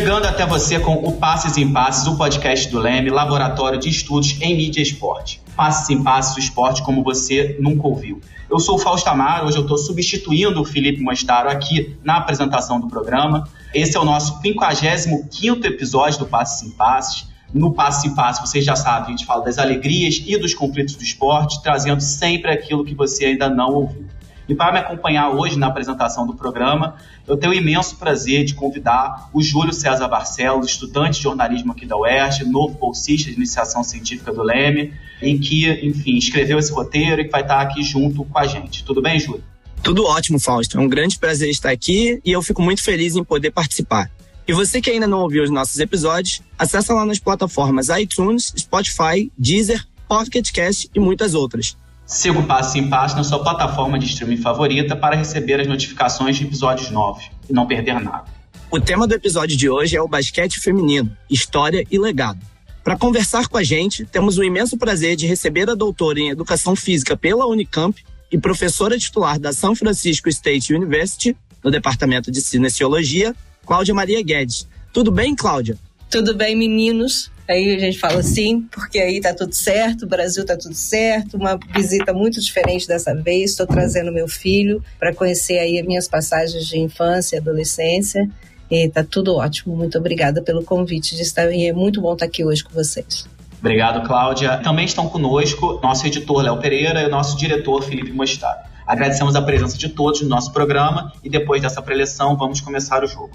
Chegando até você com o Passes em Passes, o podcast do Leme, Laboratório de Estudos em Mídia e Esporte. Passes em Passes, o esporte como você nunca ouviu. Eu sou o Fausto Amaro, hoje eu estou substituindo o Felipe Mostaro aqui na apresentação do programa. Esse é o nosso 55º episódio do Passes em Passes. No Passe em Passe, vocês já sabem, a gente fala das alegrias e dos conflitos do esporte, trazendo sempre aquilo que você ainda não ouviu. E para me acompanhar hoje na apresentação do programa, eu tenho o imenso prazer de convidar o Júlio César Barcelos, estudante de jornalismo aqui da UERJ, novo bolsista de iniciação científica do Leme, e que, enfim, escreveu esse roteiro e que vai estar aqui junto com a gente. Tudo bem, Júlio? Tudo ótimo, Fausto. É um grande prazer estar aqui e eu fico muito feliz em poder participar. E você que ainda não ouviu os nossos episódios, acessa lá nas plataformas iTunes, Spotify, Deezer, Pocket Cast e muitas outras. Siga o Passo em Passo na sua plataforma de streaming favorita para receber as notificações de episódios novos e não perder nada. O tema do episódio de hoje é o basquete feminino, história e legado. Para conversar com a gente, temos o imenso prazer de receber a doutora em Educação Física pela Unicamp e professora titular da São Francisco State University, no Departamento de Cinesiologia, Cláudia Maria Guedes. Tudo bem, Cláudia? Tudo bem, meninos? Aí a gente fala assim, porque aí tá tudo certo, o Brasil tá tudo certo, uma visita muito diferente dessa vez. Estou trazendo meu filho para conhecer aí as minhas passagens de infância e adolescência. E tá tudo ótimo. Muito obrigada pelo convite de estar e é muito bom estar aqui hoje com vocês. Obrigado, Cláudia. Também estão conosco nosso editor Léo Pereira e o nosso diretor Felipe Mostaro. Agradecemos a presença de todos no nosso programa e depois dessa preleção vamos começar o jogo.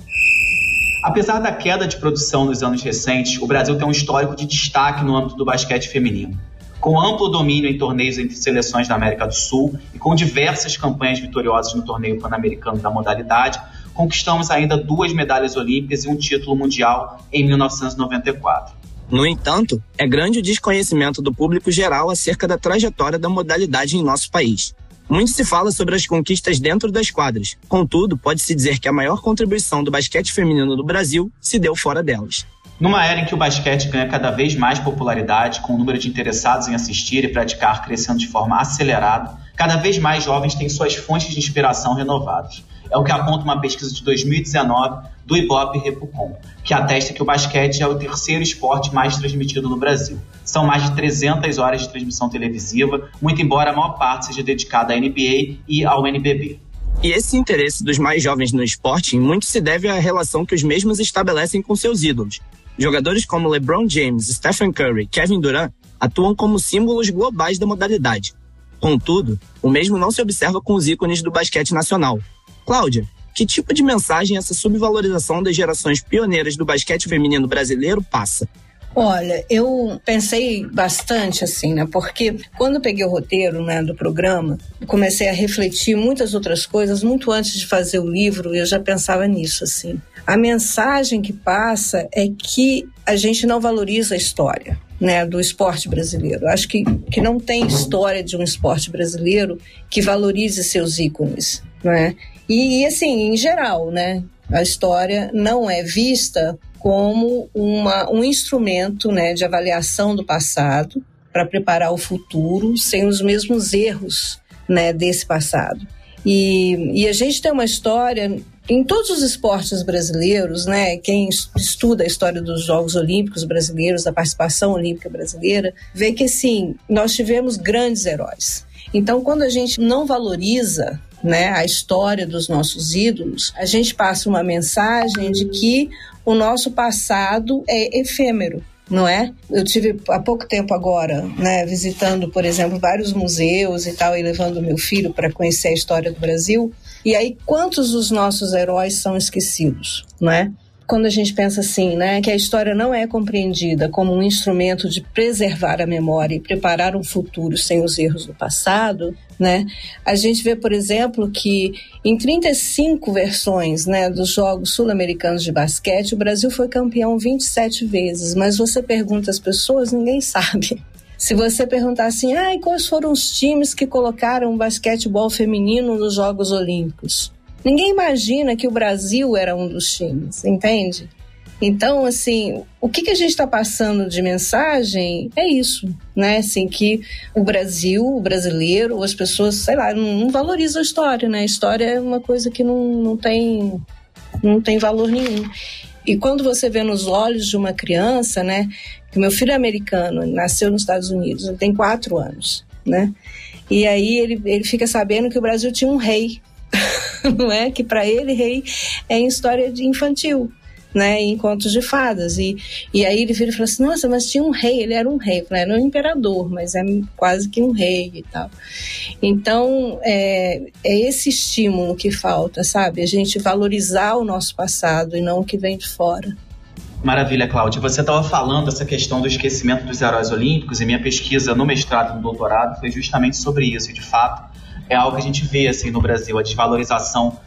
Apesar da queda de produção nos anos recentes, o Brasil tem um histórico de destaque no âmbito do basquete feminino. Com amplo domínio em torneios entre seleções da América do Sul e com diversas campanhas vitoriosas no torneio pan-americano da modalidade, conquistamos ainda duas medalhas olímpicas e um título mundial em 1994. No entanto, é grande o desconhecimento do público geral acerca da trajetória da modalidade em nosso país. Muito se fala sobre as conquistas dentro das quadras. Contudo, pode-se dizer que a maior contribuição do basquete feminino no Brasil se deu fora delas. Numa era em que o basquete ganha cada vez mais popularidade, com o número de interessados em assistir e praticar crescendo de forma acelerada, cada vez mais jovens têm suas fontes de inspiração renovadas. É o que aponta uma pesquisa de 2019 do Ibope Repucom, que atesta que o basquete é o terceiro esporte mais transmitido no Brasil. São mais de 300 horas de transmissão televisiva, muito embora a maior parte seja dedicada à NBA e ao NBB. E esse interesse dos mais jovens no esporte muito se deve à relação que os mesmos estabelecem com seus ídolos. Jogadores como LeBron James, Stephen Curry Kevin Durant atuam como símbolos globais da modalidade. Contudo, o mesmo não se observa com os ícones do basquete nacional. Cláudia, que tipo de mensagem essa subvalorização das gerações pioneiras do basquete feminino brasileiro passa? Olha, eu pensei bastante assim, né? Porque quando peguei o roteiro né, do programa, comecei a refletir muitas outras coisas. Muito antes de fazer o livro, eu já pensava nisso, assim. A mensagem que passa é que a gente não valoriza a história. Né, do esporte brasileiro. Acho que, que não tem história de um esporte brasileiro que valorize seus ícones. Né? E, e assim, em geral, né? A história não é vista como uma, um instrumento né, de avaliação do passado para preparar o futuro sem os mesmos erros né, desse passado. E, e a gente tem uma história em todos os esportes brasileiros, né? Quem estuda a história dos Jogos Olímpicos brasileiros, da participação olímpica brasileira, vê que sim, nós tivemos grandes heróis. Então, quando a gente não valoriza né, a história dos nossos ídolos, a gente passa uma mensagem de que o nosso passado é efêmero, não é? Eu tive há pouco tempo agora, né, visitando, por exemplo, vários museus e tal, e levando meu filho para conhecer a história do Brasil. E aí, quantos dos nossos heróis são esquecidos, não é? Quando a gente pensa assim, né, que a história não é compreendida como um instrumento de preservar a memória e preparar um futuro sem os erros do passado, né, a gente vê, por exemplo, que em 35 versões, né, dos Jogos Sul-Americanos de Basquete, o Brasil foi campeão 27 vezes, mas você pergunta às pessoas, ninguém sabe. Se você perguntar assim, ah, quais foram os times que colocaram o basquetebol feminino nos Jogos Olímpicos? Ninguém imagina que o Brasil era um dos times, entende? Então, assim, o que, que a gente está passando de mensagem é isso, né? Assim, que o Brasil, o brasileiro, as pessoas, sei lá, não, não valorizam a história, né? A história é uma coisa que não, não, tem, não tem valor nenhum. E quando você vê nos olhos de uma criança, né? Que meu filho é americano, nasceu nos Estados Unidos, ele tem quatro anos, né? E aí ele, ele fica sabendo que o Brasil tinha um rei, não é? Que para ele rei é em história de infantil né, em contos de fadas. E, e aí ele vira e fala assim: nossa, mas tinha um rei, ele era um rei. Eu falei, era um imperador, mas é quase que um rei e tal. Então, é, é esse estímulo que falta, sabe? A gente valorizar o nosso passado e não o que vem de fora. Maravilha, Cláudia. Você estava falando essa questão do esquecimento dos heróis olímpicos e minha pesquisa no mestrado e no doutorado foi justamente sobre isso. E, de fato, é algo que a gente vê assim no Brasil, a desvalorização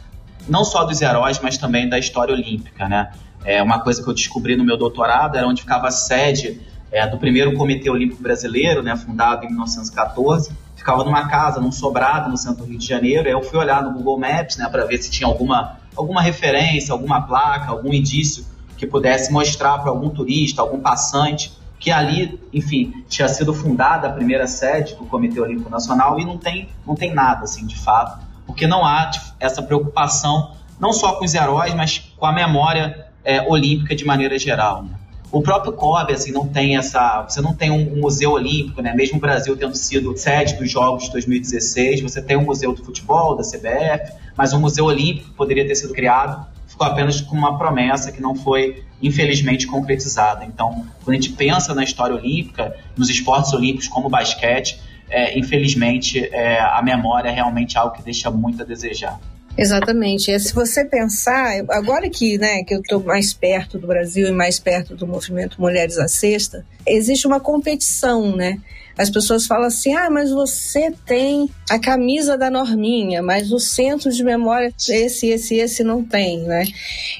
não só dos heróis, mas também da história olímpica, né? É uma coisa que eu descobri no meu doutorado era onde ficava a sede é, do primeiro Comitê Olímpico Brasileiro, né, fundado em 1914. Ficava numa casa, num sobrado no centro do Rio de Janeiro. Aí eu fui olhar no Google Maps né, para ver se tinha alguma, alguma referência, alguma placa, algum indício que pudesse mostrar para algum turista, algum passante, que ali, enfim, tinha sido fundada a primeira sede do Comitê Olímpico Nacional e não tem, não tem nada, assim, de fato, porque não há essa preocupação não só com os heróis, mas com a memória é, olímpica de maneira geral. Né? O próprio COB, assim, não tem essa. Você não tem um, museu olímpico, né? Mesmo o Brasil tendo sido sede dos Jogos de 2016, você tem um museu do futebol, da CBF, mas um museu olímpico poderia ter sido criado, ficou apenas com uma promessa que não foi, infelizmente, concretizada. Então, quando a gente pensa na história olímpica, nos esportes olímpicos como o basquete, é, infelizmente, é, a memória é realmente algo que deixa muito a desejar. Exatamente. Se você pensar, agora que, né, que eu estou mais perto do Brasil e mais perto do movimento Mulheres à Sexta, existe uma competição, né? As pessoas falam assim: ah, mas você tem a camisa da Norminha, mas o centro de memória, esse, esse, esse não tem, né?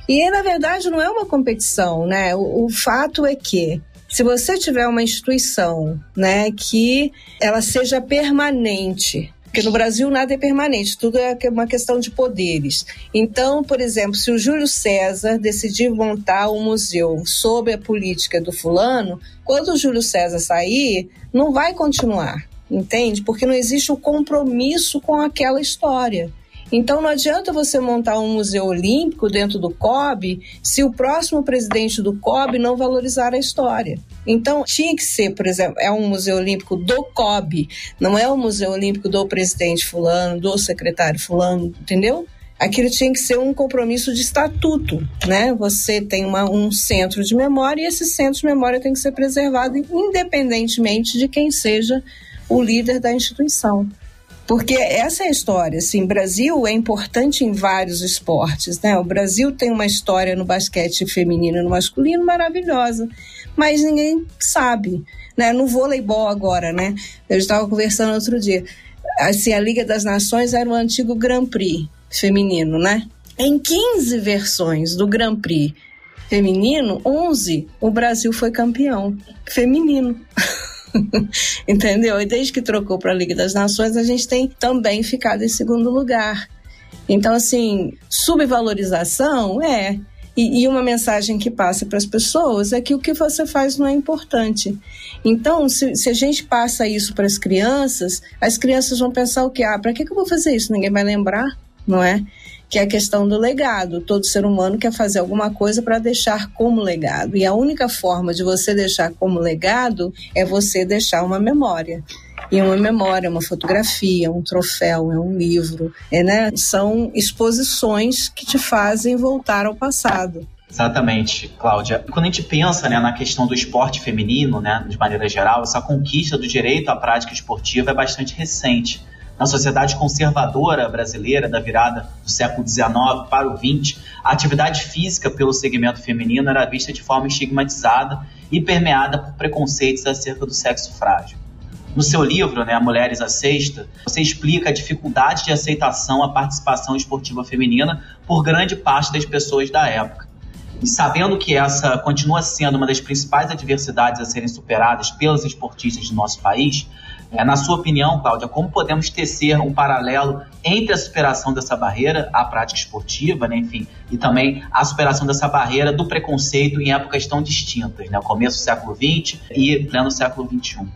E na verdade não é uma competição, né? O, o fato é que se você tiver uma instituição, né, que ela seja permanente, porque no Brasil nada é permanente, tudo é uma questão de poderes. Então, por exemplo, se o Júlio César decidir montar um museu sob a política do fulano, quando o Júlio César sair, não vai continuar, entende? Porque não existe o compromisso com aquela história. Então não adianta você montar um museu olímpico dentro do COB se o próximo presidente do COB não valorizar a história. Então tinha que ser, por exemplo, é um museu olímpico do COB, não é um museu olímpico do presidente fulano, do secretário fulano, entendeu? Aquilo tinha que ser um compromisso de estatuto, né? Você tem uma, um centro de memória e esse centro de memória tem que ser preservado independentemente de quem seja o líder da instituição. Porque essa é a história, assim, Brasil é importante em vários esportes, né? O Brasil tem uma história no basquete feminino e no masculino maravilhosa, mas ninguém sabe, né? No voleibol agora, né? Eu estava conversando outro dia, assim, a Liga das Nações era o antigo Grand Prix feminino, né? Em 15 versões do Grand Prix feminino, 11 o Brasil foi campeão feminino. Entendeu? E desde que trocou para a Liga das Nações, a gente tem também ficado em segundo lugar. Então, assim, subvalorização é. E, e uma mensagem que passa para as pessoas é que o que você faz não é importante. Então, se, se a gente passa isso para as crianças, as crianças vão pensar o quê? Ah, para que, que eu vou fazer isso? Ninguém vai lembrar, não é? Que é a questão do legado. Todo ser humano quer fazer alguma coisa para deixar como legado. E a única forma de você deixar como legado é você deixar uma memória. E uma memória, uma fotografia, um troféu, é um livro, é, né? São exposições que te fazem voltar ao passado. Exatamente, Cláudia. Quando a gente pensa né, na questão do esporte feminino, né, de maneira geral, essa conquista do direito à prática esportiva é bastante recente na sociedade conservadora brasileira da virada do século XIX para o XX, a atividade física pelo segmento feminino era vista de forma estigmatizada e permeada por preconceitos acerca do sexo frágil. No seu livro, né, Mulheres à Sexta, você explica a dificuldade de aceitação à participação esportiva feminina por grande parte das pessoas da época. E sabendo que essa continua sendo uma das principais adversidades a serem superadas pelos esportistas do nosso país, na sua opinião, Cláudia, como podemos tecer um paralelo entre a superação dessa barreira à prática esportiva, né, enfim, e também a superação dessa barreira do preconceito em épocas tão distintas, né, começo do século XX e pleno século XXI?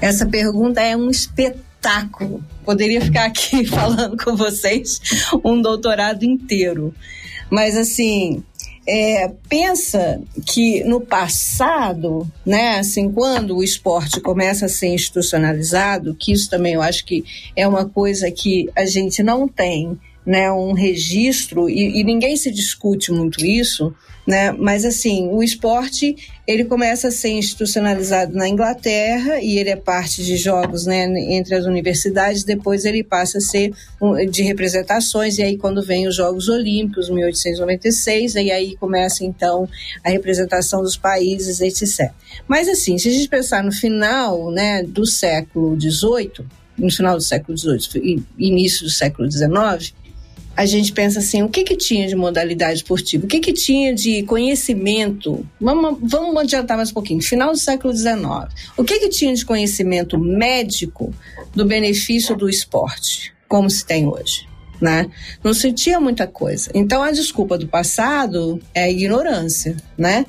Essa pergunta é um espetáculo. Poderia ficar aqui falando com vocês um doutorado inteiro. Mas, assim, é, pensa que no passado, né, assim, quando o esporte começa a ser institucionalizado, que isso também eu acho que é uma coisa que a gente não tem né, um registro, e, e ninguém se discute muito isso, né? Mas assim, o esporte ele começa a ser institucionalizado na Inglaterra e ele é parte de jogos, né, entre as universidades. Depois ele passa a ser de representações e aí quando vem os Jogos Olímpicos, 1896, e aí começa então a representação dos países, etc. Mas assim, se a gente pensar no final, né, do século XVIII, no final do século XVIII, início do século XIX, a gente pensa assim, o que que tinha de modalidade esportiva? O que que tinha de conhecimento? Vamos, vamos adiantar mais um pouquinho. Final do século XIX. O que que tinha de conhecimento médico do benefício do esporte, como se tem hoje? Né? Não se tinha muita coisa. Então a desculpa do passado é ignorância, né?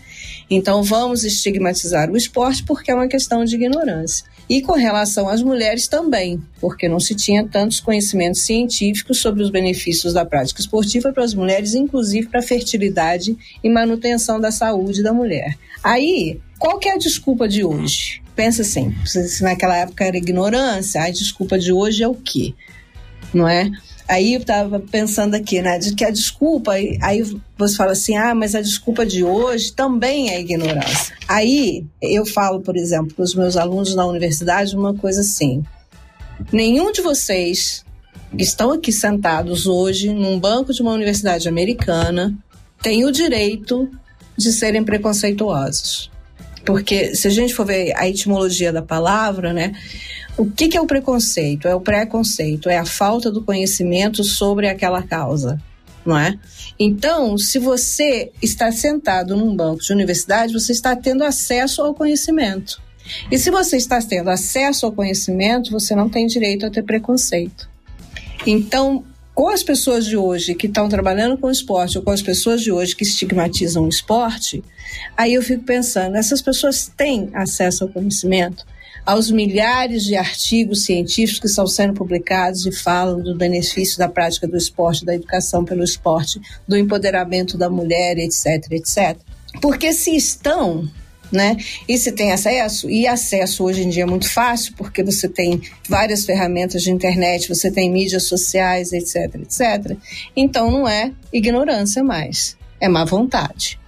Então vamos estigmatizar o esporte porque é uma questão de ignorância. E com relação às mulheres também, porque não se tinha tantos conhecimentos científicos sobre os benefícios da prática esportiva para as mulheres, inclusive para a fertilidade e manutenção da saúde da mulher. Aí, qual que é a desculpa de hoje? Pensa assim, se naquela época era ignorância, a desculpa de hoje é o quê? Não é? Aí eu estava pensando aqui, né, de que a desculpa, aí você fala assim, ah, mas a desculpa de hoje também é ignorância. Aí eu falo, por exemplo, para os meus alunos na universidade uma coisa assim: nenhum de vocês que estão aqui sentados hoje num banco de uma universidade americana tem o direito de serem preconceituosos. Porque se a gente for ver a etimologia da palavra, né, o que, que é o preconceito? É o preconceito, é a falta do conhecimento sobre aquela causa, não é? Então, se você está sentado num banco de universidade, você está tendo acesso ao conhecimento. E se você está tendo acesso ao conhecimento, você não tem direito a ter preconceito. Então, com as pessoas de hoje que estão trabalhando com esporte ou com as pessoas de hoje que estigmatizam o esporte, aí eu fico pensando, essas pessoas têm acesso ao conhecimento? aos milhares de artigos científicos que estão sendo publicados e falam do benefício da prática do esporte, da educação pelo esporte, do empoderamento da mulher, etc, etc. Porque se estão né? E se tem acesso, e acesso hoje em dia é muito fácil, porque você tem várias ferramentas de internet, você tem mídias sociais, etc, etc. Então não é ignorância mais, é má vontade.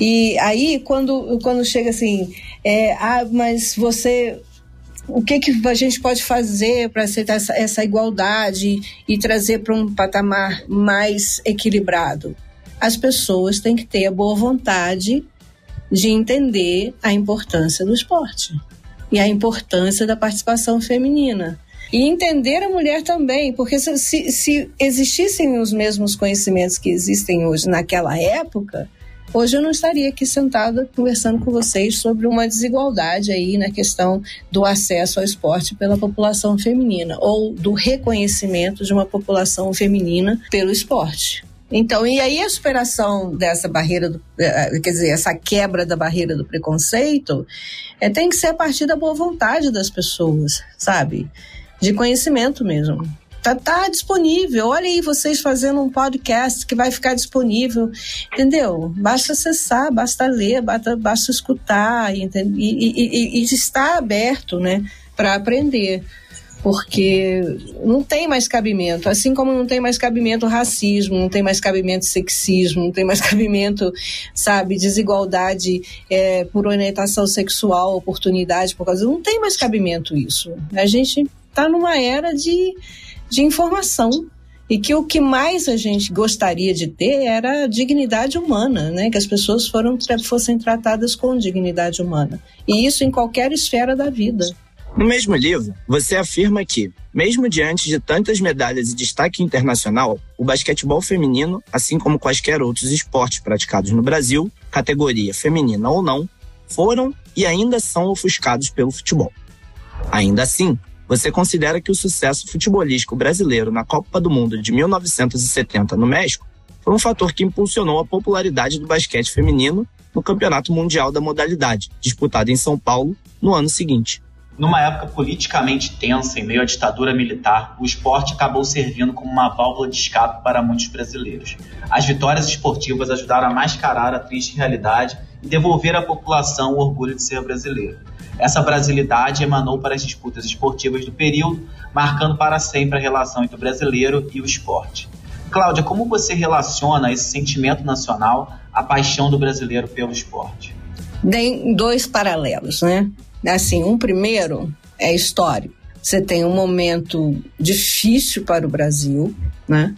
E aí, quando, quando chega assim, é, ah, mas você o que, que a gente pode fazer para aceitar essa, essa, igualdade e trazer para um patamar mais equilibrado? As pessoas têm que ter a boa vontade de entender a importância do esporte e a importância da participação feminina. E entender a mulher também, porque se, se existissem os mesmos conhecimentos que existem hoje naquela época, Hoje eu não estaria aqui sentada conversando com vocês sobre uma desigualdade aí na questão do acesso ao esporte pela população feminina ou do reconhecimento de uma população feminina pelo esporte. Então, e aí a superação dessa barreira, do, eh, quer dizer, essa quebra da barreira do preconceito, é, tem que ser a partir da boa vontade das pessoas, sabe? De conhecimento mesmo. Tá, tá disponível. Olha aí vocês fazendo um podcast que vai ficar disponível, entendeu? Basta acessar, basta ler, basta, basta escutar e, e, e, e estar aberto, né, para aprender porque não tem mais cabimento, assim como não tem mais cabimento racismo, não tem mais cabimento sexismo, não tem mais cabimento, sabe, desigualdade é, por orientação sexual, oportunidade por causa, não tem mais cabimento isso. A gente está numa era de de informação e que o que mais a gente gostaria de ter era a dignidade humana, né? Que as pessoas foram, fossem tratadas com dignidade humana. E isso em qualquer esfera da vida. No mesmo livro, você afirma que, mesmo diante de tantas medalhas e destaque internacional, o basquetebol feminino, assim como quaisquer outros esportes praticados no Brasil, categoria feminina ou não, foram e ainda são ofuscados pelo futebol. Ainda assim, você considera que o sucesso futebolístico brasileiro na Copa do Mundo de 1970 no México foi um fator que impulsionou a popularidade do basquete feminino no Campeonato Mundial da modalidade, disputado em São Paulo no ano seguinte. Numa época politicamente tensa, em meio à ditadura militar, o esporte acabou servindo como uma válvula de escape para muitos brasileiros. As vitórias esportivas ajudaram a mascarar a triste realidade e devolver à população o orgulho de ser brasileiro. Essa brasilidade emanou para as disputas esportivas do período, marcando para sempre a relação entre o brasileiro e o esporte. Cláudia, como você relaciona esse sentimento nacional à paixão do brasileiro pelo esporte? Tem dois paralelos, né? Assim, um primeiro é histórico. Você tem um momento difícil para o Brasil, né?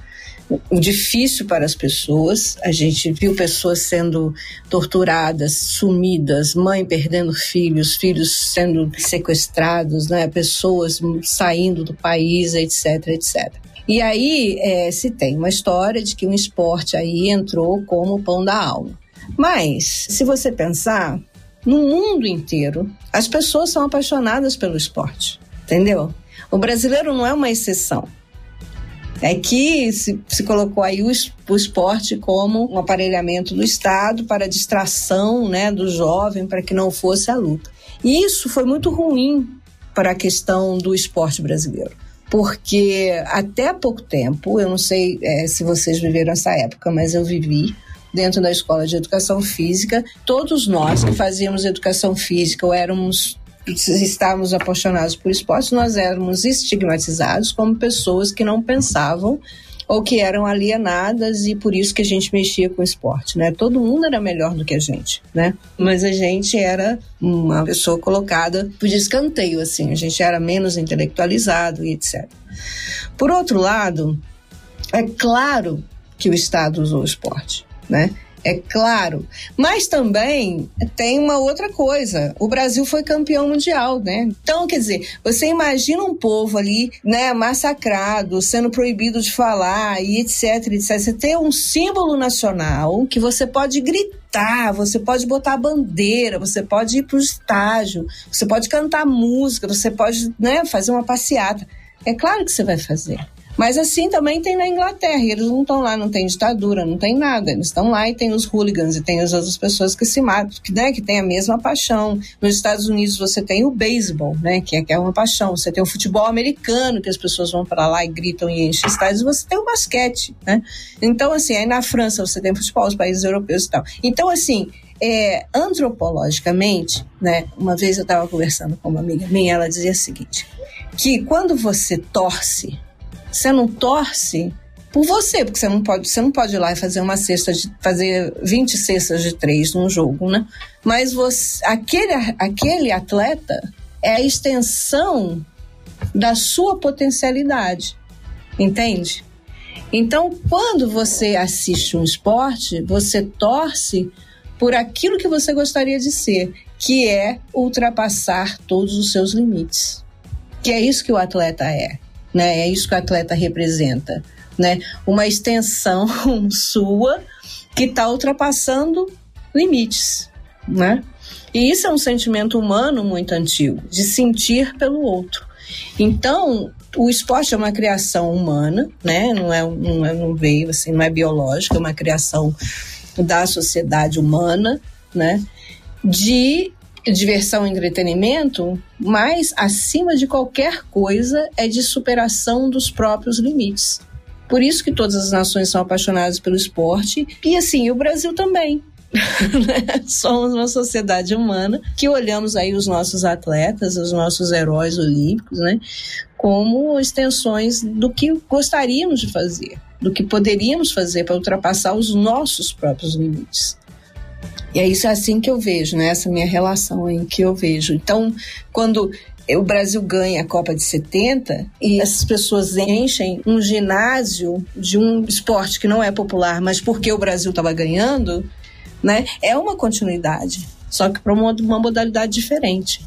o difícil para as pessoas. A gente viu pessoas sendo torturadas, sumidas, mãe perdendo filhos, filhos sendo sequestrados, né? pessoas saindo do país, etc, etc. E aí é, se tem uma história de que um esporte aí entrou como pão da alma. Mas, se você pensar, no mundo inteiro, as pessoas são apaixonadas pelo esporte, entendeu? O brasileiro não é uma exceção. É que se, se colocou aí o, o esporte como um aparelhamento do Estado para distração né, do jovem, para que não fosse a luta. E isso foi muito ruim para a questão do esporte brasileiro. Porque até pouco tempo, eu não sei é, se vocês viveram essa época, mas eu vivi, dentro da escola de educação física, todos nós que fazíamos educação física ou éramos estávamos apaixonados por esporte, nós éramos estigmatizados como pessoas que não pensavam ou que eram alienadas e por isso que a gente mexia com esporte, né? Todo mundo era melhor do que a gente, né? Mas a gente era uma pessoa colocada por escanteio, assim, a gente era menos intelectualizado e etc. Por outro lado, é claro que o Estado usou o esporte né? É claro. Mas também tem uma outra coisa. O Brasil foi campeão mundial, né? Então, quer dizer, você imagina um povo ali, né, massacrado, sendo proibido de falar e etc, etc. Você tem um símbolo nacional que você pode gritar, você pode botar a bandeira, você pode ir para o estágio, você pode cantar música, você pode né, fazer uma passeata. É claro que você vai fazer. Mas assim também tem na Inglaterra. E eles não estão lá, não tem ditadura, não tem nada. Eles estão lá e tem os hooligans e tem as outras pessoas que se matam, que, né, que têm a mesma paixão. Nos Estados Unidos você tem o beisebol, né, que é, que é uma paixão. Você tem o futebol americano, que as pessoas vão para lá e gritam e enchem estádios. Você tem o basquete, né? Então, assim, aí na França você tem futebol, os países europeus e tal. Então, assim, é, antropologicamente, né, uma vez eu estava conversando com uma amiga minha, ela dizia o seguinte, que quando você torce você não torce por você, porque você não pode, você não pode ir lá e fazer uma cesta de fazer 20 cestas de três num jogo, né? Mas você, aquele, aquele atleta é a extensão da sua potencialidade. Entende? Então, quando você assiste um esporte, você torce por aquilo que você gostaria de ser, que é ultrapassar todos os seus limites. Que é isso que o atleta é né? É isso que o atleta representa, né? Uma extensão sua que está ultrapassando limites, né? E isso é um sentimento humano muito antigo, de sentir pelo outro. Então, o esporte é uma criação humana, né? Não é, não, é, não veio assim, não é biológica, é uma criação da sociedade humana, né? De diversão e entretenimento, mas acima de qualquer coisa é de superação dos próprios limites. Por isso que todas as nações são apaixonadas pelo esporte e assim, o Brasil também. Somos uma sociedade humana que olhamos aí os nossos atletas, os nossos heróis olímpicos, né, como extensões do que gostaríamos de fazer, do que poderíamos fazer para ultrapassar os nossos próprios limites. E é isso assim que eu vejo, né? Essa minha relação em que eu vejo. Então, quando o Brasil ganha a Copa de 70 e essas pessoas enchem um ginásio de um esporte que não é popular, mas porque o Brasil estava ganhando, né? É uma continuidade, só que para uma, uma modalidade diferente.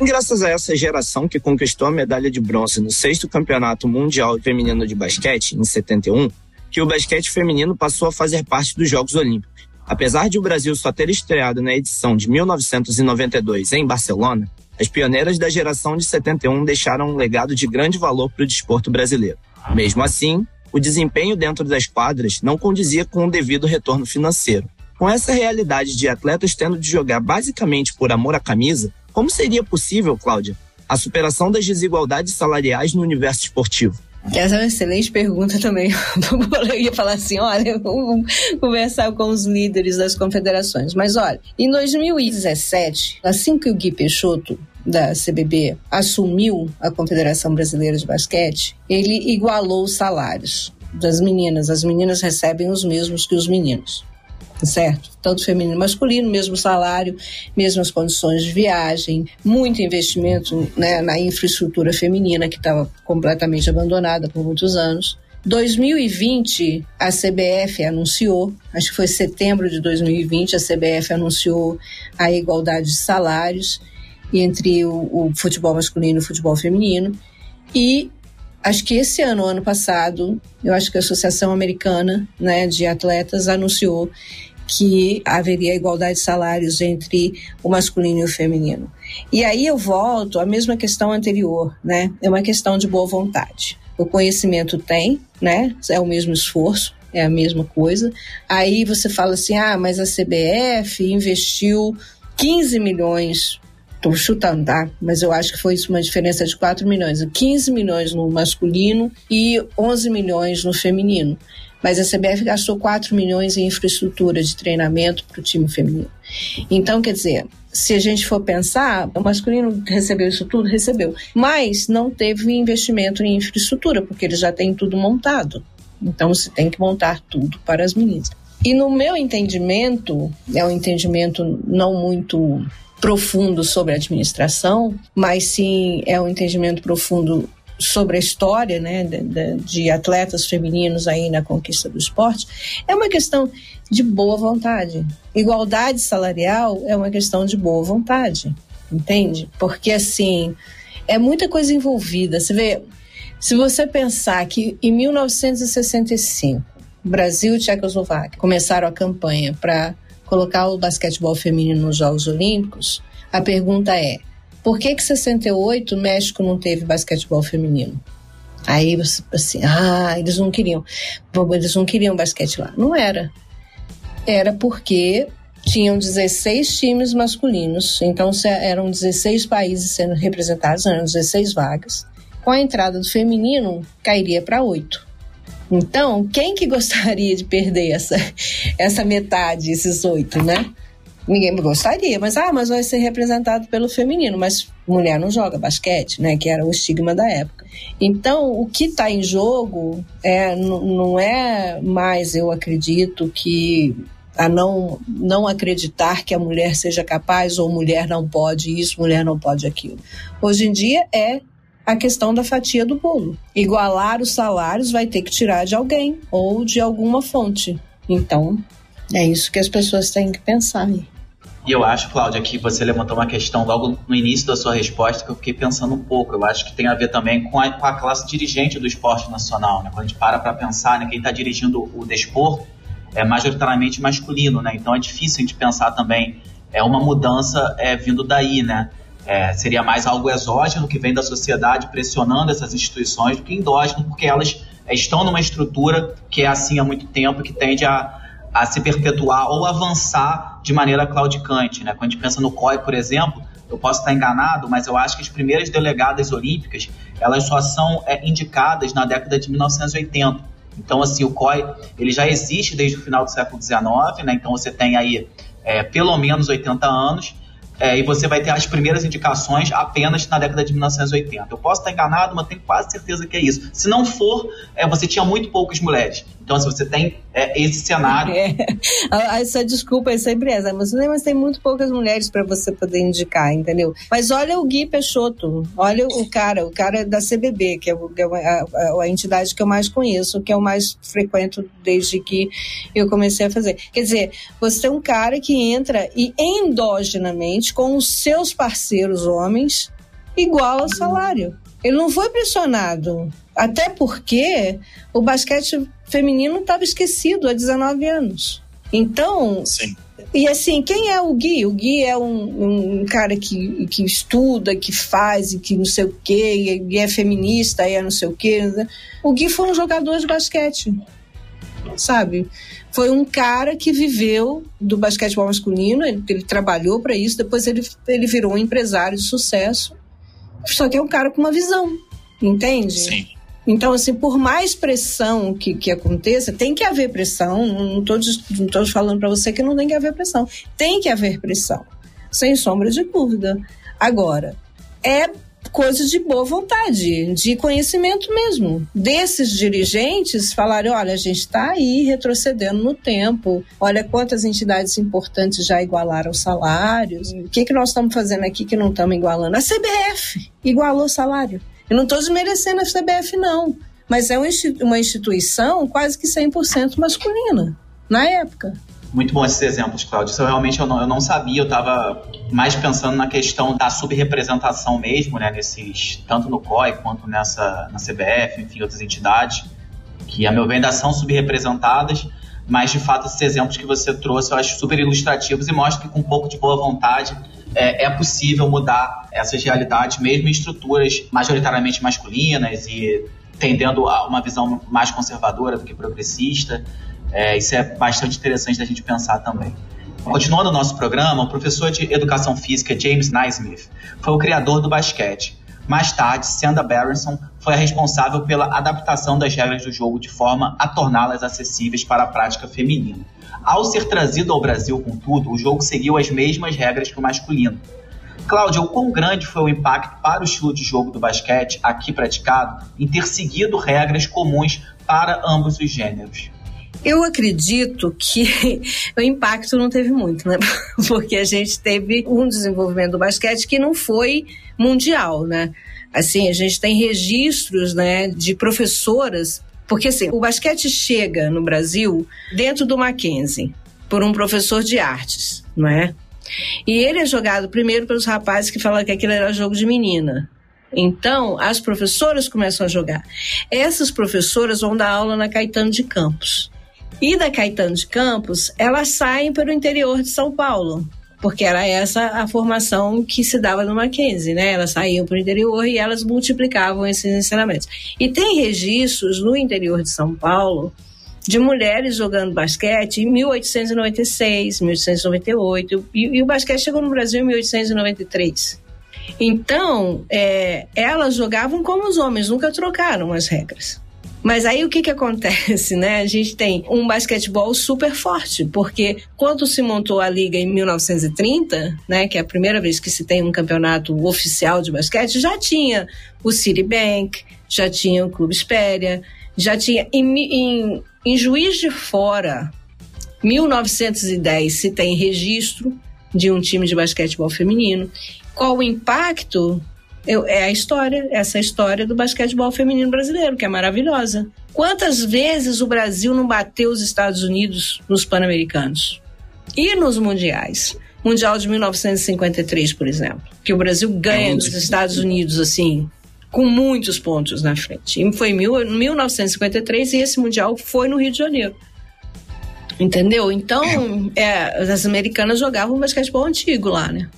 Graças a essa geração que conquistou a medalha de bronze no sexto campeonato mundial feminino de basquete, em 71, que o basquete feminino passou a fazer parte dos Jogos Olímpicos. Apesar de o Brasil só ter estreado na edição de 1992 em Barcelona, as pioneiras da geração de 71 deixaram um legado de grande valor para o desporto brasileiro. Mesmo assim, o desempenho dentro das quadras não condizia com o devido retorno financeiro. Com essa realidade de atletas tendo de jogar basicamente por amor à camisa, como seria possível, Cláudia, a superação das desigualdades salariais no universo esportivo? Essa é uma excelente pergunta também. Eu ia falar assim: olha, vamos conversar com os líderes das confederações. Mas olha, em 2017, assim que o Gui Peixoto da CBB assumiu a Confederação Brasileira de Basquete, ele igualou os salários das meninas. As meninas recebem os mesmos que os meninos certo? Tanto feminino e masculino, mesmo salário, mesmas condições de viagem, muito investimento né, na infraestrutura feminina que estava completamente abandonada por muitos anos. 2020, a CBF anunciou, acho que foi setembro de 2020, a CBF anunciou a igualdade de salários entre o, o futebol masculino e o futebol feminino. E acho que esse ano, ano passado, eu acho que a Associação Americana né, de Atletas anunciou que haveria igualdade de salários entre o masculino e o feminino. E aí eu volto à mesma questão anterior, né? É uma questão de boa vontade. O conhecimento tem, né? É o mesmo esforço, é a mesma coisa. Aí você fala assim: ah, mas a CBF investiu 15 milhões. Estou chutando, tá? Mas eu acho que foi uma diferença de 4 milhões. 15 milhões no masculino e 11 milhões no feminino mas a CBF gastou 4 milhões em infraestrutura de treinamento para o time feminino. Então, quer dizer, se a gente for pensar, o masculino recebeu isso tudo? Recebeu. Mas não teve investimento em infraestrutura, porque eles já têm tudo montado. Então, você tem que montar tudo para as meninas. E no meu entendimento, é um entendimento não muito profundo sobre a administração, mas sim é um entendimento profundo sobre a história né, de, de, atletas femininos aí na conquista do esporte, é uma questão de boa vontade. Igualdade salarial é uma questão de boa vontade, entende? Porque assim, é muita coisa envolvida. Você vê, se você pensar que em 1965, Brasil e Tchecoslováquia começaram a campanha para colocar o basquetebol feminino nos Jogos Olímpicos, a pergunta é: por que que 68 o México não teve basquetebol feminino? Aí você assim, ah, eles não queriam, eles não queriam basquete lá. Não era. Era porque tinham 16 times masculinos, então eram 16 países sendo representados, eram 16 vagas. Com a entrada do feminino, cairia para 8. Então, quem que gostaria de perder essa, essa metade, esses oito, né? Ninguém gostaria, mas ah, mas vai ser representado pelo feminino, mas mulher não joga basquete, né? Que era o estigma da época. Então, o que está em jogo é, não é mais, eu acredito, que a não, não acreditar que a mulher seja capaz ou mulher não pode isso, mulher não pode aquilo. Hoje em dia é a questão da fatia do bolo. Igualar os salários vai ter que tirar de alguém ou de alguma fonte. Então, é isso que as pessoas têm que pensar. E eu acho, Cláudia, que você levantou uma questão logo no início da sua resposta que eu fiquei pensando um pouco. Eu acho que tem a ver também com a, com a classe dirigente do esporte nacional. Né? Quando a gente para para pensar, né, quem está dirigindo o desporto é majoritariamente masculino. Né? Então é difícil a gente pensar também é uma mudança é, vindo daí. Né? É, seria mais algo exógeno que vem da sociedade pressionando essas instituições do que endógeno, porque elas estão numa estrutura que é assim há muito tempo que tende a a se perpetuar ou avançar de maneira claudicante. Né? Quando a gente pensa no COI, por exemplo, eu posso estar enganado, mas eu acho que as primeiras delegadas olímpicas elas só são é, indicadas na década de 1980. Então, assim, o COI ele já existe desde o final do século XIX, né? então você tem aí é, pelo menos 80 anos, é, e você vai ter as primeiras indicações apenas na década de 1980. Eu posso estar enganado, mas tenho quase certeza que é isso. Se não for, é, você tinha muito poucas mulheres. Então, se você tem é, esse cenário. É. Essa desculpa é sempre essa. Mas, mas tem muito poucas mulheres para você poder indicar, entendeu? Mas olha o Gui Peixoto, olha o cara, o cara da CBB, que é, é a, a, a entidade que eu mais conheço, que é o mais frequento desde que eu comecei a fazer. Quer dizer, você tem um cara que entra e endogenamente, com os seus parceiros homens, igual ao salário. Ele não foi pressionado. Até porque o basquete feminino estava esquecido há 19 anos. Então, Sim. E assim, quem é o Gui? O Gui é um, um cara que, que estuda, que faz, e que não sei o quê, e é feminista, é não sei o quê. O Gui foi um jogador de basquete, sabe? Foi um cara que viveu do basquetebol masculino, ele, ele trabalhou para isso, depois ele, ele virou um empresário de sucesso Só que é um cara com uma visão, entende? Sim. Então, assim, por mais pressão que, que aconteça, tem que haver pressão. Não estou falando para você que não tem que haver pressão. Tem que haver pressão, sem sombra de dúvida. Agora, é coisa de boa vontade, de conhecimento mesmo. Desses dirigentes falarem: olha, a gente está aí retrocedendo no tempo, olha quantas entidades importantes já igualaram salários, o que, que nós estamos fazendo aqui que não estamos igualando? A CBF igualou salário. Eu não estou desmerecendo a CBF, não. Mas é uma instituição quase que 100% masculina, na época. Muito bom esses exemplos, Cláudio. Isso eu realmente eu não, eu não sabia, eu estava mais pensando na questão da subrepresentação mesmo, né, nesses, tanto no COI quanto nessa, na CBF, enfim, outras entidades, que a meu ver ainda são subrepresentadas, mas de fato esses exemplos que você trouxe eu acho super ilustrativos e mostram que com um pouco de boa vontade é, é possível mudar essas realidades, mesmo em estruturas majoritariamente masculinas e tendendo a uma visão mais conservadora do que progressista. É, isso é bastante interessante da gente pensar também. Continuando o nosso programa, o professor de educação física James Naismith foi o criador do basquete. Mais tarde, Sanda Berenson foi a responsável pela adaptação das regras do jogo de forma a torná-las acessíveis para a prática feminina. Ao ser trazido ao Brasil, contudo, o jogo seguiu as mesmas regras que o masculino. Cláudia, o quão grande foi o impacto para o estilo de jogo do basquete aqui praticado em ter seguido regras comuns para ambos os gêneros? Eu acredito que o impacto não teve muito, né? Porque a gente teve um desenvolvimento do basquete que não foi mundial, né? Assim, a gente tem registros, né, de professoras, porque assim, o basquete chega no Brasil dentro do Mackenzie por um professor de artes, não é? E ele é jogado primeiro pelos rapazes que falam que aquilo era jogo de menina. Então, as professoras começam a jogar. Essas professoras vão dar aula na Caetano de Campos. E da Caetano de Campos, elas saem para o interior de São Paulo, porque era essa a formação que se dava no Mackenzie, né? Elas saíam para o interior e elas multiplicavam esses ensinamentos. E tem registros no interior de São Paulo de mulheres jogando basquete em 1896, 1898, e, e o basquete chegou no Brasil em 1893. Então, é, elas jogavam como os homens, nunca trocaram as regras. Mas aí o que que acontece, né? A gente tem um basquetebol super forte, porque quando se montou a liga em 1930, né, que é a primeira vez que se tem um campeonato oficial de basquete, já tinha o Citibank, já tinha o Clube Espéria, já tinha em, em, em Juiz de Fora, 1910 se tem registro de um time de basquetebol feminino. Qual o impacto eu, é a história, essa história do basquetebol feminino brasileiro, que é maravilhosa. Quantas vezes o Brasil não bateu os Estados Unidos nos Pan-Americanos? E nos Mundiais? Mundial de 1953, por exemplo, que o Brasil ganha dos Estados Unidos, assim, com muitos pontos na frente. E foi em 1953 e esse Mundial foi no Rio de Janeiro. Entendeu? Então, é, as americanas jogavam basquetebol antigo lá, né?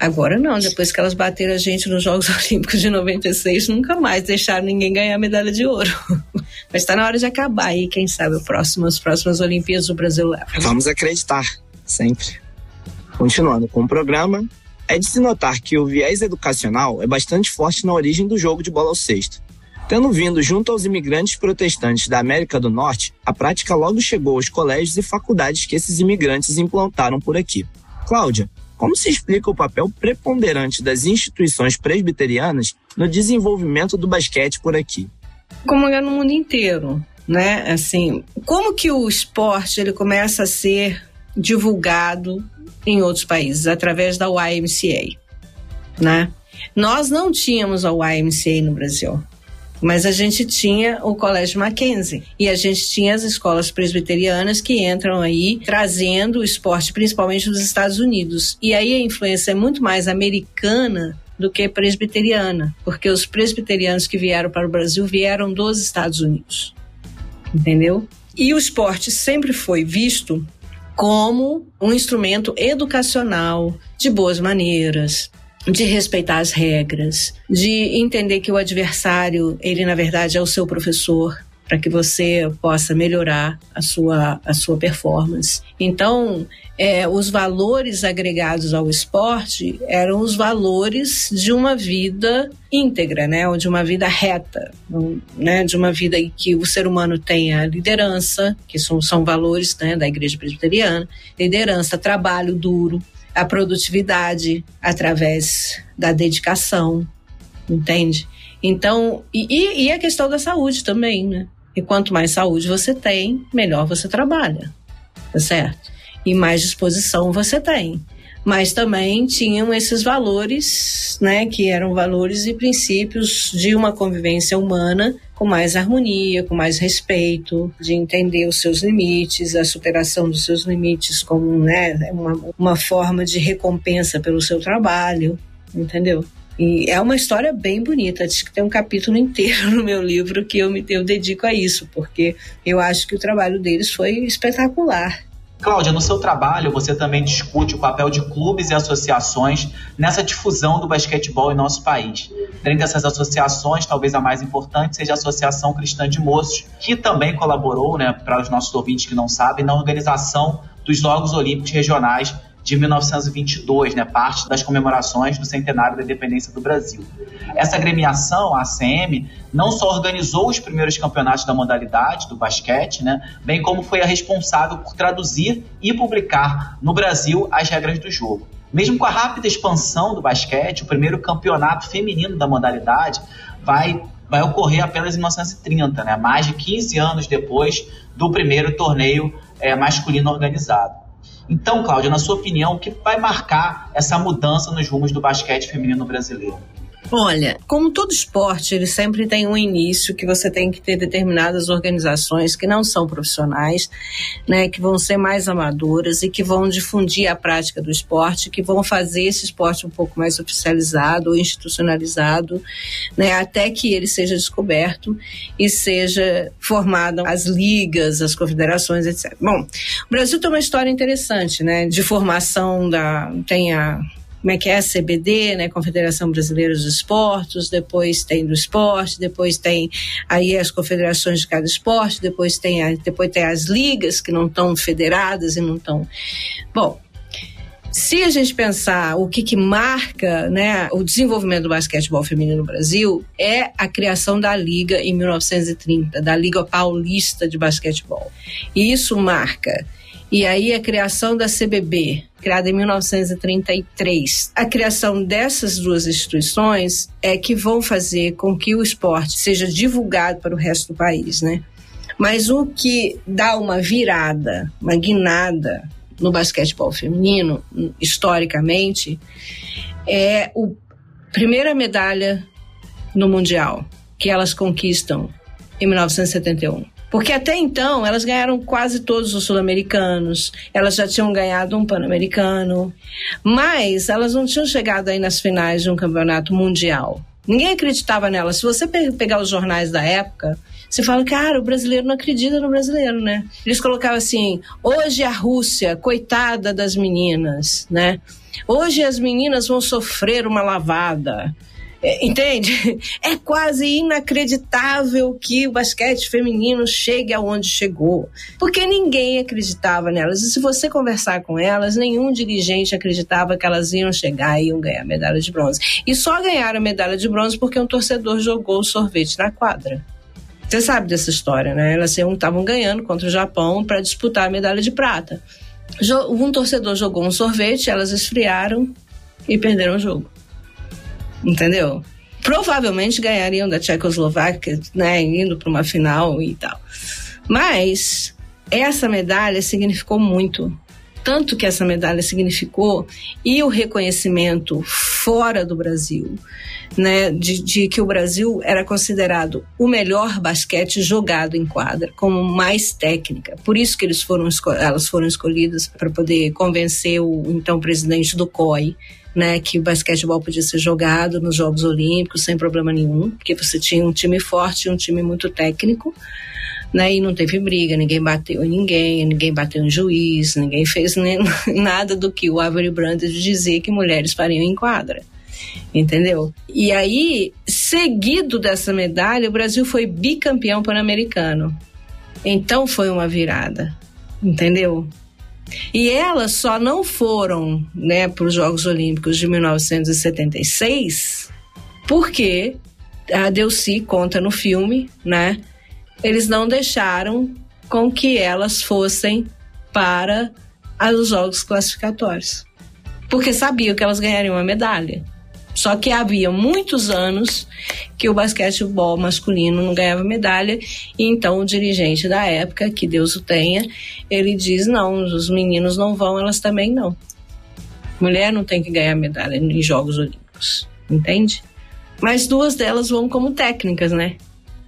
Agora não, depois que elas bateram a gente nos Jogos Olímpicos de 96, nunca mais deixaram ninguém ganhar medalha de ouro. Mas está na hora de acabar aí, quem sabe o próximo, as próximas Olimpíadas o Brasil leva. Vamos acreditar, sempre. Continuando com o programa, é de se notar que o viés educacional é bastante forte na origem do jogo de bola ao cesto. Tendo vindo junto aos imigrantes protestantes da América do Norte, a prática logo chegou aos colégios e faculdades que esses imigrantes implantaram por aqui. Cláudia, como se explica o papel preponderante das instituições presbiterianas no desenvolvimento do basquete por aqui? Como é no mundo inteiro, né? Assim, como que o esporte ele começa a ser divulgado em outros países através da YMCA, né? Nós não tínhamos a YMCA no Brasil. Mas a gente tinha o Colégio Mackenzie e a gente tinha as escolas presbiterianas que entram aí trazendo o esporte, principalmente dos Estados Unidos. E aí a influência é muito mais americana do que presbiteriana, porque os presbiterianos que vieram para o Brasil vieram dos Estados Unidos. Entendeu? E o esporte sempre foi visto como um instrumento educacional, de boas maneiras, de respeitar as regras, de entender que o adversário, ele na verdade é o seu professor, para que você possa melhorar a sua, a sua performance. Então, é, os valores agregados ao esporte eram os valores de uma vida íntegra, né, ou de uma vida reta, né, de uma vida em que o ser humano tenha liderança, que são, são valores né, da igreja presbiteriana, liderança, trabalho duro, a produtividade através da dedicação, entende? Então, e, e a questão da saúde também, né? E quanto mais saúde você tem, melhor você trabalha, tá certo? E mais disposição você tem. Mas também tinham esses valores, né, que eram valores e princípios de uma convivência humana com mais harmonia, com mais respeito, de entender os seus limites, a superação dos seus limites como né, uma, uma forma de recompensa pelo seu trabalho, entendeu? E é uma história bem bonita. Acho que tem um capítulo inteiro no meu livro que eu me eu dedico a isso, porque eu acho que o trabalho deles foi espetacular. Cláudia, no seu trabalho você também discute o papel de clubes e associações nessa difusão do basquetebol em nosso país. Dentre essas associações, talvez a mais importante seja a Associação Cristã de Moços, que também colaborou, né, para os nossos ouvintes que não sabem, na organização dos Jogos Olímpicos Regionais de 1922, né, parte das comemorações do centenário da independência do Brasil. Essa agremiação, a ACM, não só organizou os primeiros campeonatos da modalidade do basquete, né, bem como foi a responsável por traduzir e publicar no Brasil as regras do jogo. Mesmo com a rápida expansão do basquete, o primeiro campeonato feminino da modalidade vai vai ocorrer apenas em 1930, né? mais de 15 anos depois do primeiro torneio é, masculino organizado. Então, Cláudia, na sua opinião, o que vai marcar essa mudança nos rumos do basquete feminino brasileiro? Olha, como todo esporte, ele sempre tem um início que você tem que ter determinadas organizações que não são profissionais, né, que vão ser mais amadoras e que vão difundir a prática do esporte, que vão fazer esse esporte um pouco mais oficializado ou institucionalizado, né, até que ele seja descoberto e seja formado as ligas, as confederações, etc. Bom, o Brasil tem uma história interessante, né, de formação da tem a como é que é a CBD, né, Confederação Brasileira dos Esportes, depois tem do esporte, depois tem aí as confederações de cada esporte, depois tem, a, depois tem as ligas que não estão federadas e não estão. Bom, se a gente pensar o que, que marca né, o desenvolvimento do basquetebol feminino no Brasil, é a criação da Liga em 1930, da Liga Paulista de Basquetebol. E isso marca e aí a criação da CBB, criada em 1933. A criação dessas duas instituições é que vão fazer com que o esporte seja divulgado para o resto do país, né? Mas o que dá uma virada, uma guinada no basquetebol feminino, historicamente, é a primeira medalha no Mundial, que elas conquistam em 1971. Porque até então elas ganharam quase todos os sul-americanos, elas já tinham ganhado um pan-americano, mas elas não tinham chegado aí nas finais de um campeonato mundial. Ninguém acreditava nelas. Se você pegar os jornais da época, você fala, cara, o brasileiro não acredita no brasileiro, né? Eles colocavam assim: hoje a Rússia, coitada das meninas, né? Hoje as meninas vão sofrer uma lavada. É, entende? É quase inacreditável que o basquete feminino chegue aonde chegou, porque ninguém acreditava nelas. E se você conversar com elas, nenhum dirigente acreditava que elas iam chegar e iam ganhar medalha de bronze. E só ganharam medalha de bronze porque um torcedor jogou sorvete na quadra. Você sabe dessa história, né? Elas estavam ganhando contra o Japão para disputar a medalha de prata. Um torcedor jogou um sorvete, elas esfriaram e perderam o jogo entendeu? Provavelmente ganhariam da Tchecoslováquia, né, indo para uma final e tal. Mas essa medalha significou muito. Tanto que essa medalha significou e o reconhecimento fora do Brasil, né, de, de, que o Brasil era considerado o melhor basquete jogado em quadra, como mais técnica. Por isso que eles foram, elas foram escolhidas para poder convencer o então presidente do COI né, que o basquetebol podia ser jogado nos Jogos Olímpicos sem problema nenhum, porque você tinha um time forte e um time muito técnico, né, e não teve briga, ninguém bateu em ninguém, ninguém bateu em juiz, ninguém fez nem, nada do que o Avery Brandt dizia que mulheres fariam em quadra. Entendeu? E aí, seguido dessa medalha, o Brasil foi bicampeão pan-americano. Então foi uma virada, entendeu? E elas só não foram né, para os Jogos Olímpicos de 1976 porque a Delcy conta no filme, né? Eles não deixaram com que elas fossem para os Jogos Classificatórios. Porque sabiam que elas ganhariam uma medalha. Só que havia muitos anos que o basquetebol masculino não ganhava medalha, e então o dirigente da época, que Deus o tenha, ele diz: não, os meninos não vão, elas também não. Mulher não tem que ganhar medalha em Jogos Olímpicos, entende? Mas duas delas vão como técnicas, né?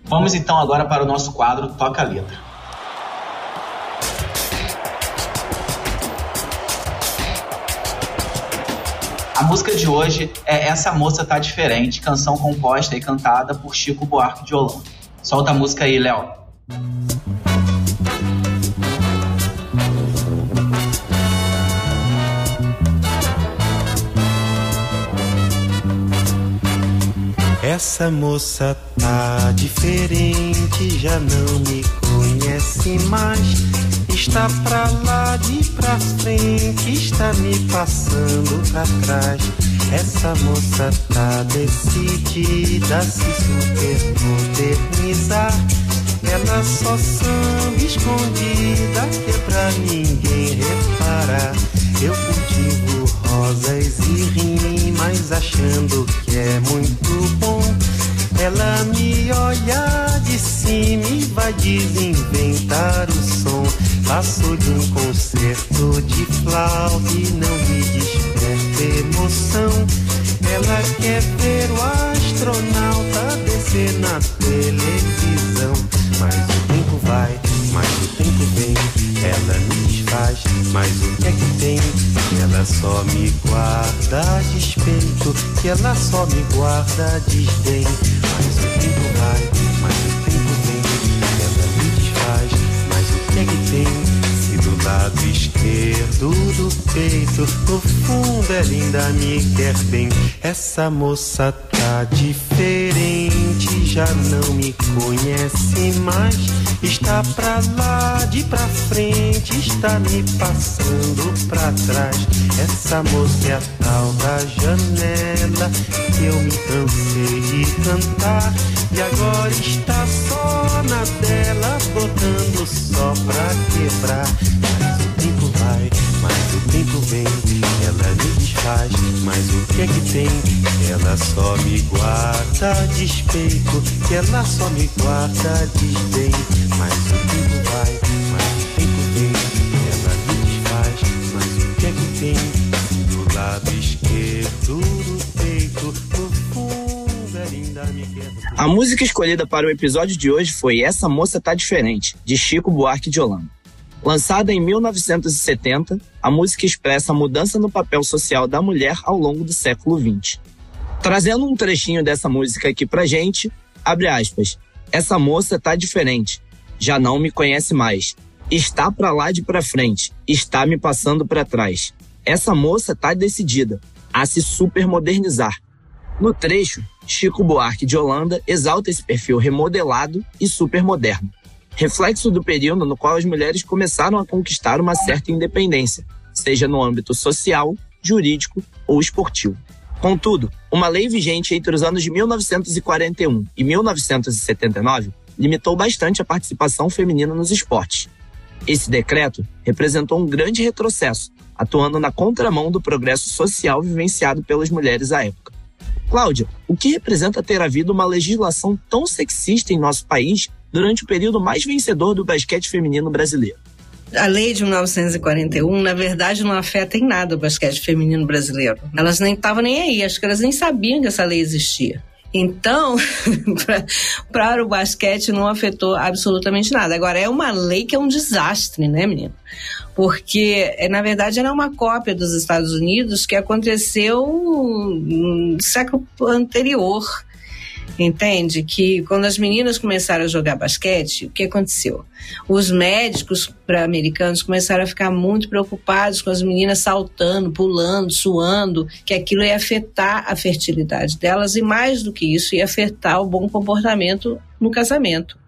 Vamos então agora para o nosso quadro Toca a Letra. A música de hoje é Essa Moça Tá Diferente, canção composta e cantada por Chico Buarque de Holanda. Solta a música aí, Léo. Essa moça tá diferente, já não me conhece mais Está pra lá de pra frente, está me passando pra trás. Essa moça tá decidida a se super modernizar. Ela só samba escondida que é pra ninguém reparar. Eu cultivo rosas e rimas achando que é muito bom. Ela me olha de cima e vai desinventar o som. Passo de um concerto de flauta e não me desperta emoção. Ela quer ver o astronauta descer na televisão. Mas o tempo vai, mas o tempo vem. Ela me desfaz, mas o que é que tem? Ela só me guarda despeito, que ela só me guarda desdém. Mas o tempo vai, mas o tempo vem. Ela me desfaz, mas o que é que tem? Se do lado esquerdo do peito, no fundo ela ainda me quer bem. Essa moça tá diferente, já não me conhece mais. Está pra lá, de pra frente, está me passando pra trás. Essa moça é a tal da janela que eu me cansei de cantar. E agora está só na dela, botando só pra quebrar. Mas o tempo vai, mas o tempo vem. Me desfaz, mas o que é que tem? Ela só me guarda despeito, que ela só me guarda desdém. Mas o tempo vai, mas o tempo vem. Ela me desfaz, mas o que é que tem? Do lado esquerdo do peito, no fundo ela ainda me quer. A música escolhida para o episódio de hoje foi Essa Moça Tá Diferente, de Chico Buarque de Holanda. Lançada em 1970, a música expressa a mudança no papel social da mulher ao longo do século XX. Trazendo um trechinho dessa música aqui pra gente, abre aspas. Essa moça tá diferente, já não me conhece mais. Está pra lá de pra frente, está me passando pra trás. Essa moça tá decidida a se supermodernizar. No trecho, Chico Buarque de Holanda exalta esse perfil remodelado e supermoderno reflexo do período no qual as mulheres começaram a conquistar uma certa independência, seja no âmbito social, jurídico ou esportivo. Contudo, uma lei vigente entre os anos de 1941 e 1979 limitou bastante a participação feminina nos esportes. Esse decreto representou um grande retrocesso, atuando na contramão do progresso social vivenciado pelas mulheres à época. Cláudia, o que representa ter havido uma legislação tão sexista em nosso país durante o período mais vencedor do basquete feminino brasileiro. A lei de 1941, na verdade, não afeta em nada o basquete feminino brasileiro. Elas nem estavam nem aí, acho que elas nem sabiam que essa lei existia. Então, para o basquete não afetou absolutamente nada. Agora, é uma lei que é um desastre, né, menino? Porque, é, na verdade, ela é uma cópia dos Estados Unidos que aconteceu no século anterior entende? Que quando as meninas começaram a jogar basquete, o que aconteceu? Os médicos americanos começaram a ficar muito preocupados com as meninas saltando, pulando, suando, que aquilo ia afetar a fertilidade delas e mais do que isso, ia afetar o bom comportamento no casamento.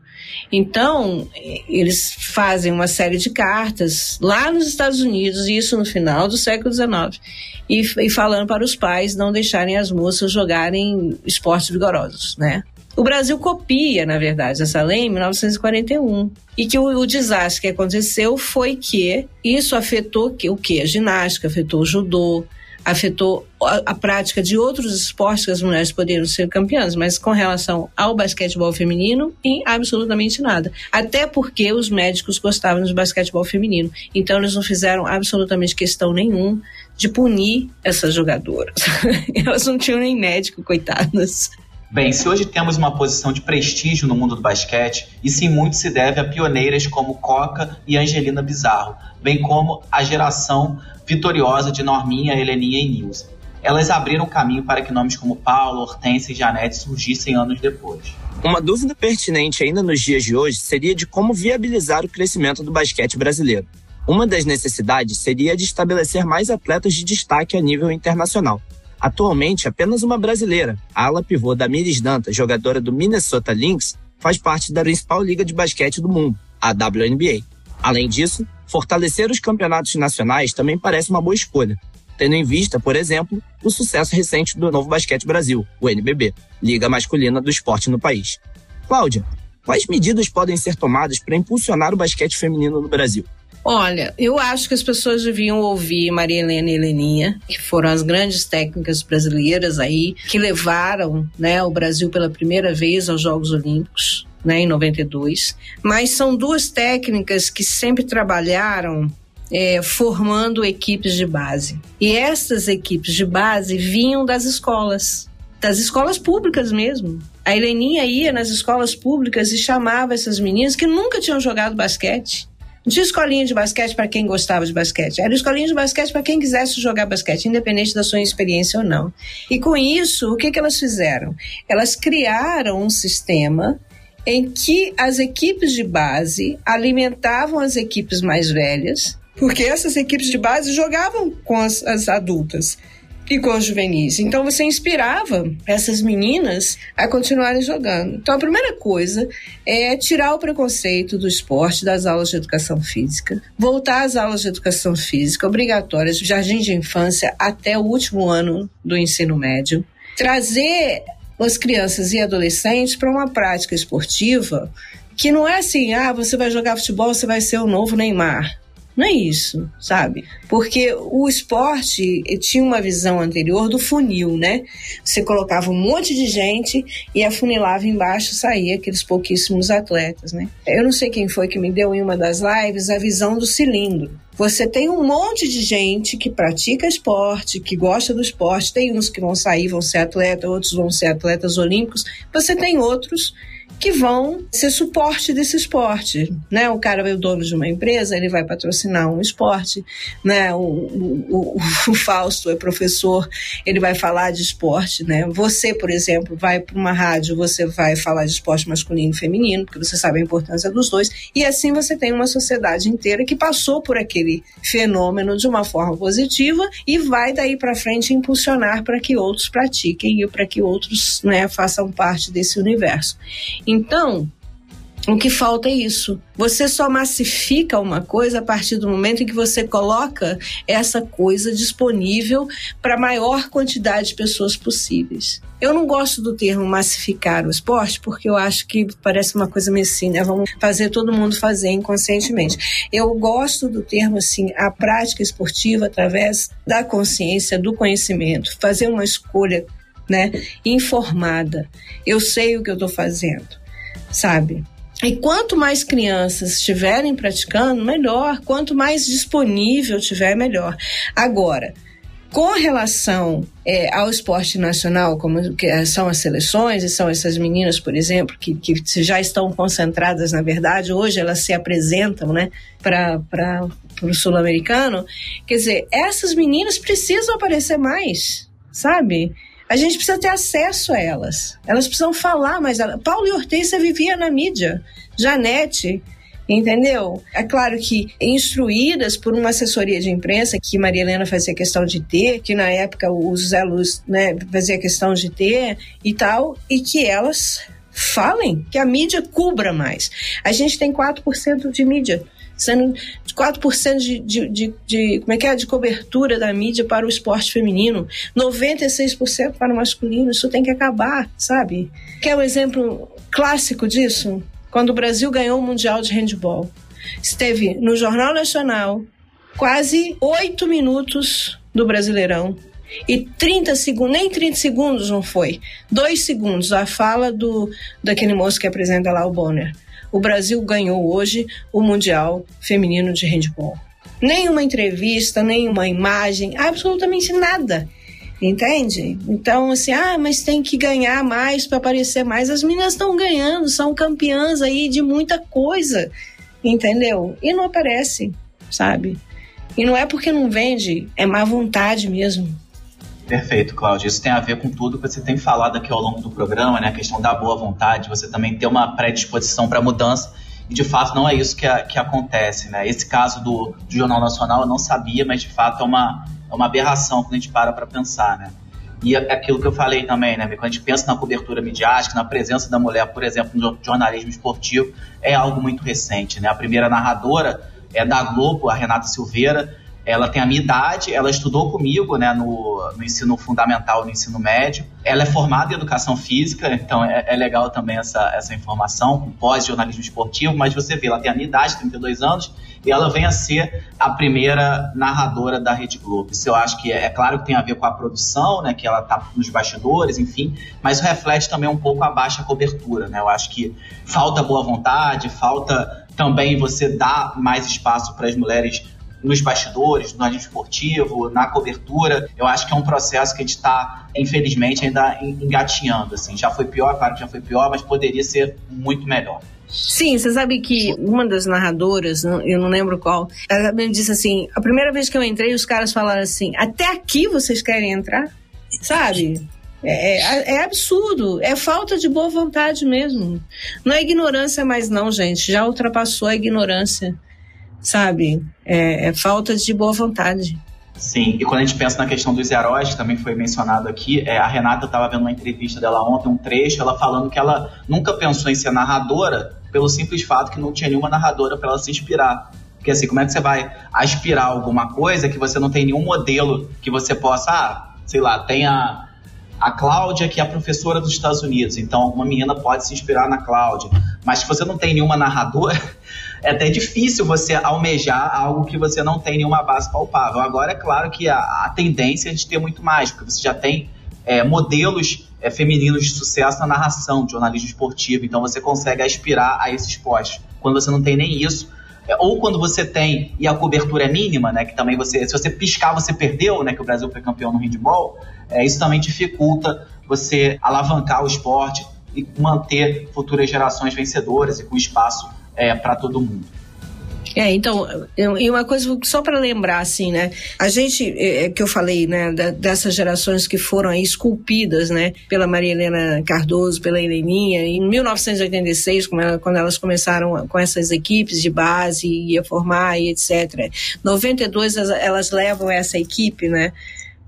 Então, eles fazem uma série de cartas lá nos Estados Unidos, isso no final do século XIX, e, e falando para os pais não deixarem as moças jogarem esportes vigorosos, né? O Brasil copia, na verdade, essa lei em 1941. E que o, o, desastre que aconteceu foi que isso afetou o que? A ginástica, afetou o judô, afetou a, a, prática de outros esportes que as mulheres poderiam ser campeãs, mas com relação ao basquetebol feminino, em absolutamente nada. Até porque os médicos gostavam de basquetebol feminino. Então eles não fizeram absolutamente questão nenhum de punir essas jogadoras. Elas não tinham nem médico, coitadas. Bem, se hoje temos uma posição de prestígio no mundo do basquete, isso em muito se deve a pioneiras como Coca e Angelina Bizarro, bem como a geração vitoriosa de Norminha, Heleninha e Nilza. Elas abriram caminho para que nomes como Paulo, Hortência e Janete surgissem anos depois. Uma dúvida pertinente ainda nos dias de hoje seria de como viabilizar o crescimento do basquete brasileiro. Uma das necessidades seria de estabelecer mais atletas de destaque a nível internacional. Atualmente, apenas uma brasileira, a ala pivô Damiris Dantas, jogadora do Minnesota Lynx, faz parte da principal liga de basquete do mundo, a WNBA. Além disso, fortalecer os campeonatos nacionais também parece uma boa escolha, tendo em vista, por exemplo, o sucesso recente do Novo Basquete Brasil, o NBB, liga masculina do esporte no país. Cláudia, quais medidas podem ser tomadas para impulsionar o basquete feminino no Brasil? Olha, eu acho que as pessoas deviam ouvir Maria Helena e Heleninha, que foram as grandes técnicas brasileiras aí, que levaram né, o Brasil pela primeira vez aos Jogos Olímpicos. Né, em 92, mas são duas técnicas que sempre trabalharam é, formando equipes de base. E essas equipes de base vinham das escolas, das escolas públicas mesmo. A Heleninha ia nas escolas públicas e chamava essas meninas que nunca tinham jogado basquete não tinha escolinha de basquete para quem gostava de basquete. Era escolinha de basquete para quem quisesse jogar basquete, independente da sua experiência ou não. E com isso, o que, que elas fizeram? Elas criaram um sistema em que as equipes de base alimentavam as equipes mais velhas, porque essas equipes de base jogavam com as, as adultas e com os juvenis. Então você inspirava essas meninas a continuarem jogando. Então a primeira coisa é tirar o preconceito do esporte das aulas de educação física, voltar às aulas de educação física obrigatórias de jardim de infância até o último ano do ensino médio, trazer as crianças e adolescentes para uma prática esportiva que não é assim, ah, você vai jogar futebol, você vai ser o novo Neymar. Não é isso, sabe? Porque o esporte tinha uma visão anterior do funil, né? Você colocava um monte de gente e afunilava embaixo saía aqueles pouquíssimos atletas, né? Eu não sei quem foi que me deu em uma das lives a visão do cilindro. Você tem um monte de gente que pratica esporte, que gosta do esporte, tem uns que vão sair, vão ser atleta, outros vão ser atletas olímpicos. Você tem outros que vão ser suporte desse esporte, né? O cara é o dono de uma empresa, ele vai patrocinar um esporte, né? O, o, o, o Fausto é professor, ele vai falar de esporte, né? Você, por exemplo, vai para uma rádio, você vai falar de esporte masculino e feminino, porque você sabe a importância dos dois, e assim você tem uma sociedade inteira que passou por aquele fenômeno de uma forma positiva e vai daí para frente impulsionar para que outros pratiquem e para que outros, né, façam parte desse universo. Então, o que falta é isso. Você só massifica uma coisa a partir do momento em que você coloca essa coisa disponível para a maior quantidade de pessoas possíveis. Eu não gosto do termo massificar o esporte, porque eu acho que parece uma coisa meio assim, né? Vamos fazer todo mundo fazer inconscientemente. Eu gosto do termo assim, a prática esportiva através da consciência, do conhecimento, fazer uma escolha né, informada. Eu sei o que eu estou fazendo sabe? E quanto mais crianças estiverem praticando, melhor. Quanto mais disponível tiver, melhor. Agora, com relação é, ao esporte nacional, como que são as seleções, e são essas meninas, por exemplo, que, que já estão concentradas, na verdade, hoje elas se apresentam né, para o sul-americano. Quer dizer, essas meninas precisam aparecer mais, sabe? A gente precisa ter acesso a elas. Elas precisam falar mais. Paulo e Hortência vivia na mídia. Janete, entendeu? É claro que instruídas por uma assessoria de imprensa que Maria Helena fazia questão de ter, que na época o Zé Luz né, fazia questão de ter e tal, e que elas falem, que a mídia cubra mais. A gente tem 4% de mídia sendo 4% de, de, de, de, como é que é, de cobertura da mídia para o esporte feminino, 96% para o masculino. Isso tem que acabar, sabe? Quer um exemplo clássico disso? Quando o Brasil ganhou o Mundial de Handball. Esteve no Jornal Nacional quase oito minutos do Brasileirão. E 30 segundos, nem 30 segundos não foi. Dois segundos, a fala do daquele moço que apresenta lá o Bonner. O Brasil ganhou hoje o Mundial Feminino de Handball. Nenhuma entrevista, nenhuma imagem, absolutamente nada. Entende? Então, assim, ah, mas tem que ganhar mais para aparecer mais. As meninas estão ganhando, são campeãs aí de muita coisa, entendeu? E não aparece, sabe? E não é porque não vende, é má vontade mesmo. Perfeito, Cláudia. Isso tem a ver com tudo que você tem falado aqui ao longo do programa, né? A questão da boa vontade, você também ter uma predisposição para mudança. E de fato não é isso que, a, que acontece, né? Esse caso do, do Jornal Nacional eu não sabia, mas de fato é uma, é uma aberração quando a gente para para pensar, né? E é aquilo que eu falei também, né? Quando a gente pensa na cobertura midiática, na presença da mulher, por exemplo, no jornalismo esportivo, é algo muito recente, né? A primeira narradora é da Globo, a Renata Silveira, ela tem a minha idade, ela estudou comigo né, no, no ensino fundamental, no ensino médio. Ela é formada em educação física, então é, é legal também essa, essa informação, pós-jornalismo esportivo, mas você vê, ela tem a minha idade, 32 anos, e ela vem a ser a primeira narradora da Rede Globo. Isso eu acho que é, é claro que tem a ver com a produção, né, que ela está nos bastidores, enfim, mas reflete também um pouco a baixa cobertura. Né? Eu acho que falta boa vontade, falta também você dar mais espaço para as mulheres nos bastidores, no agente esportivo, na cobertura. Eu acho que é um processo que a gente está, infelizmente, ainda engatinhando. Assim. Já foi pior, claro que já foi pior, mas poderia ser muito melhor. Sim, você sabe que uma das narradoras, eu não lembro qual, ela me disse assim: a primeira vez que eu entrei, os caras falaram assim: até aqui vocês querem entrar? Sabe? É, é, é, absurdo, é falta de boa vontade mesmo. Não é ignorância mais, não, gente. Já ultrapassou a ignorância sabe? É, é falta de boa vontade. Sim, e quando a gente pensa na questão dos heróis, que também foi mencionado aqui, é, a Renata estava vendo uma entrevista dela ontem, um trecho, ela falando que ela nunca pensou em ser narradora pelo simples fato que não tinha nenhuma narradora para ela se inspirar. Porque assim, como é que você vai aspirar alguma coisa que você não tem nenhum modelo que você possa, ah, sei lá, tem a, Cláudia, que é a professora dos Estados Unidos, então uma menina pode se inspirar na Cláudia, mas se você não tem nenhuma narradora, é até difícil você almejar algo que você não tem nenhuma base palpável. Agora, é claro que a, a tendência é de ter muito mais, porque você já tem é, modelos é, femininos de sucesso na narração, de jornalismo esportivo, então você consegue aspirar a esses postos. Quando você não tem nem isso, é, ou quando você tem e a cobertura é mínima, né, que também você, se você piscar, você perdeu, né, que o Brasil foi campeão no handball, é, isso também dificulta você alavancar o esporte e manter futuras gerações vencedoras e com espaço é, para todo mundo. É, então, e uma coisa só para lembrar, assim, né? A gente, é, é, que eu falei, né, dessas gerações que foram aí esculpidas, né, pela Maria Helena Cardoso, pela Heleninha, em 1986, quando elas começaram com essas equipes de base, ia formar e etc. 92, elas levam essa equipe, né,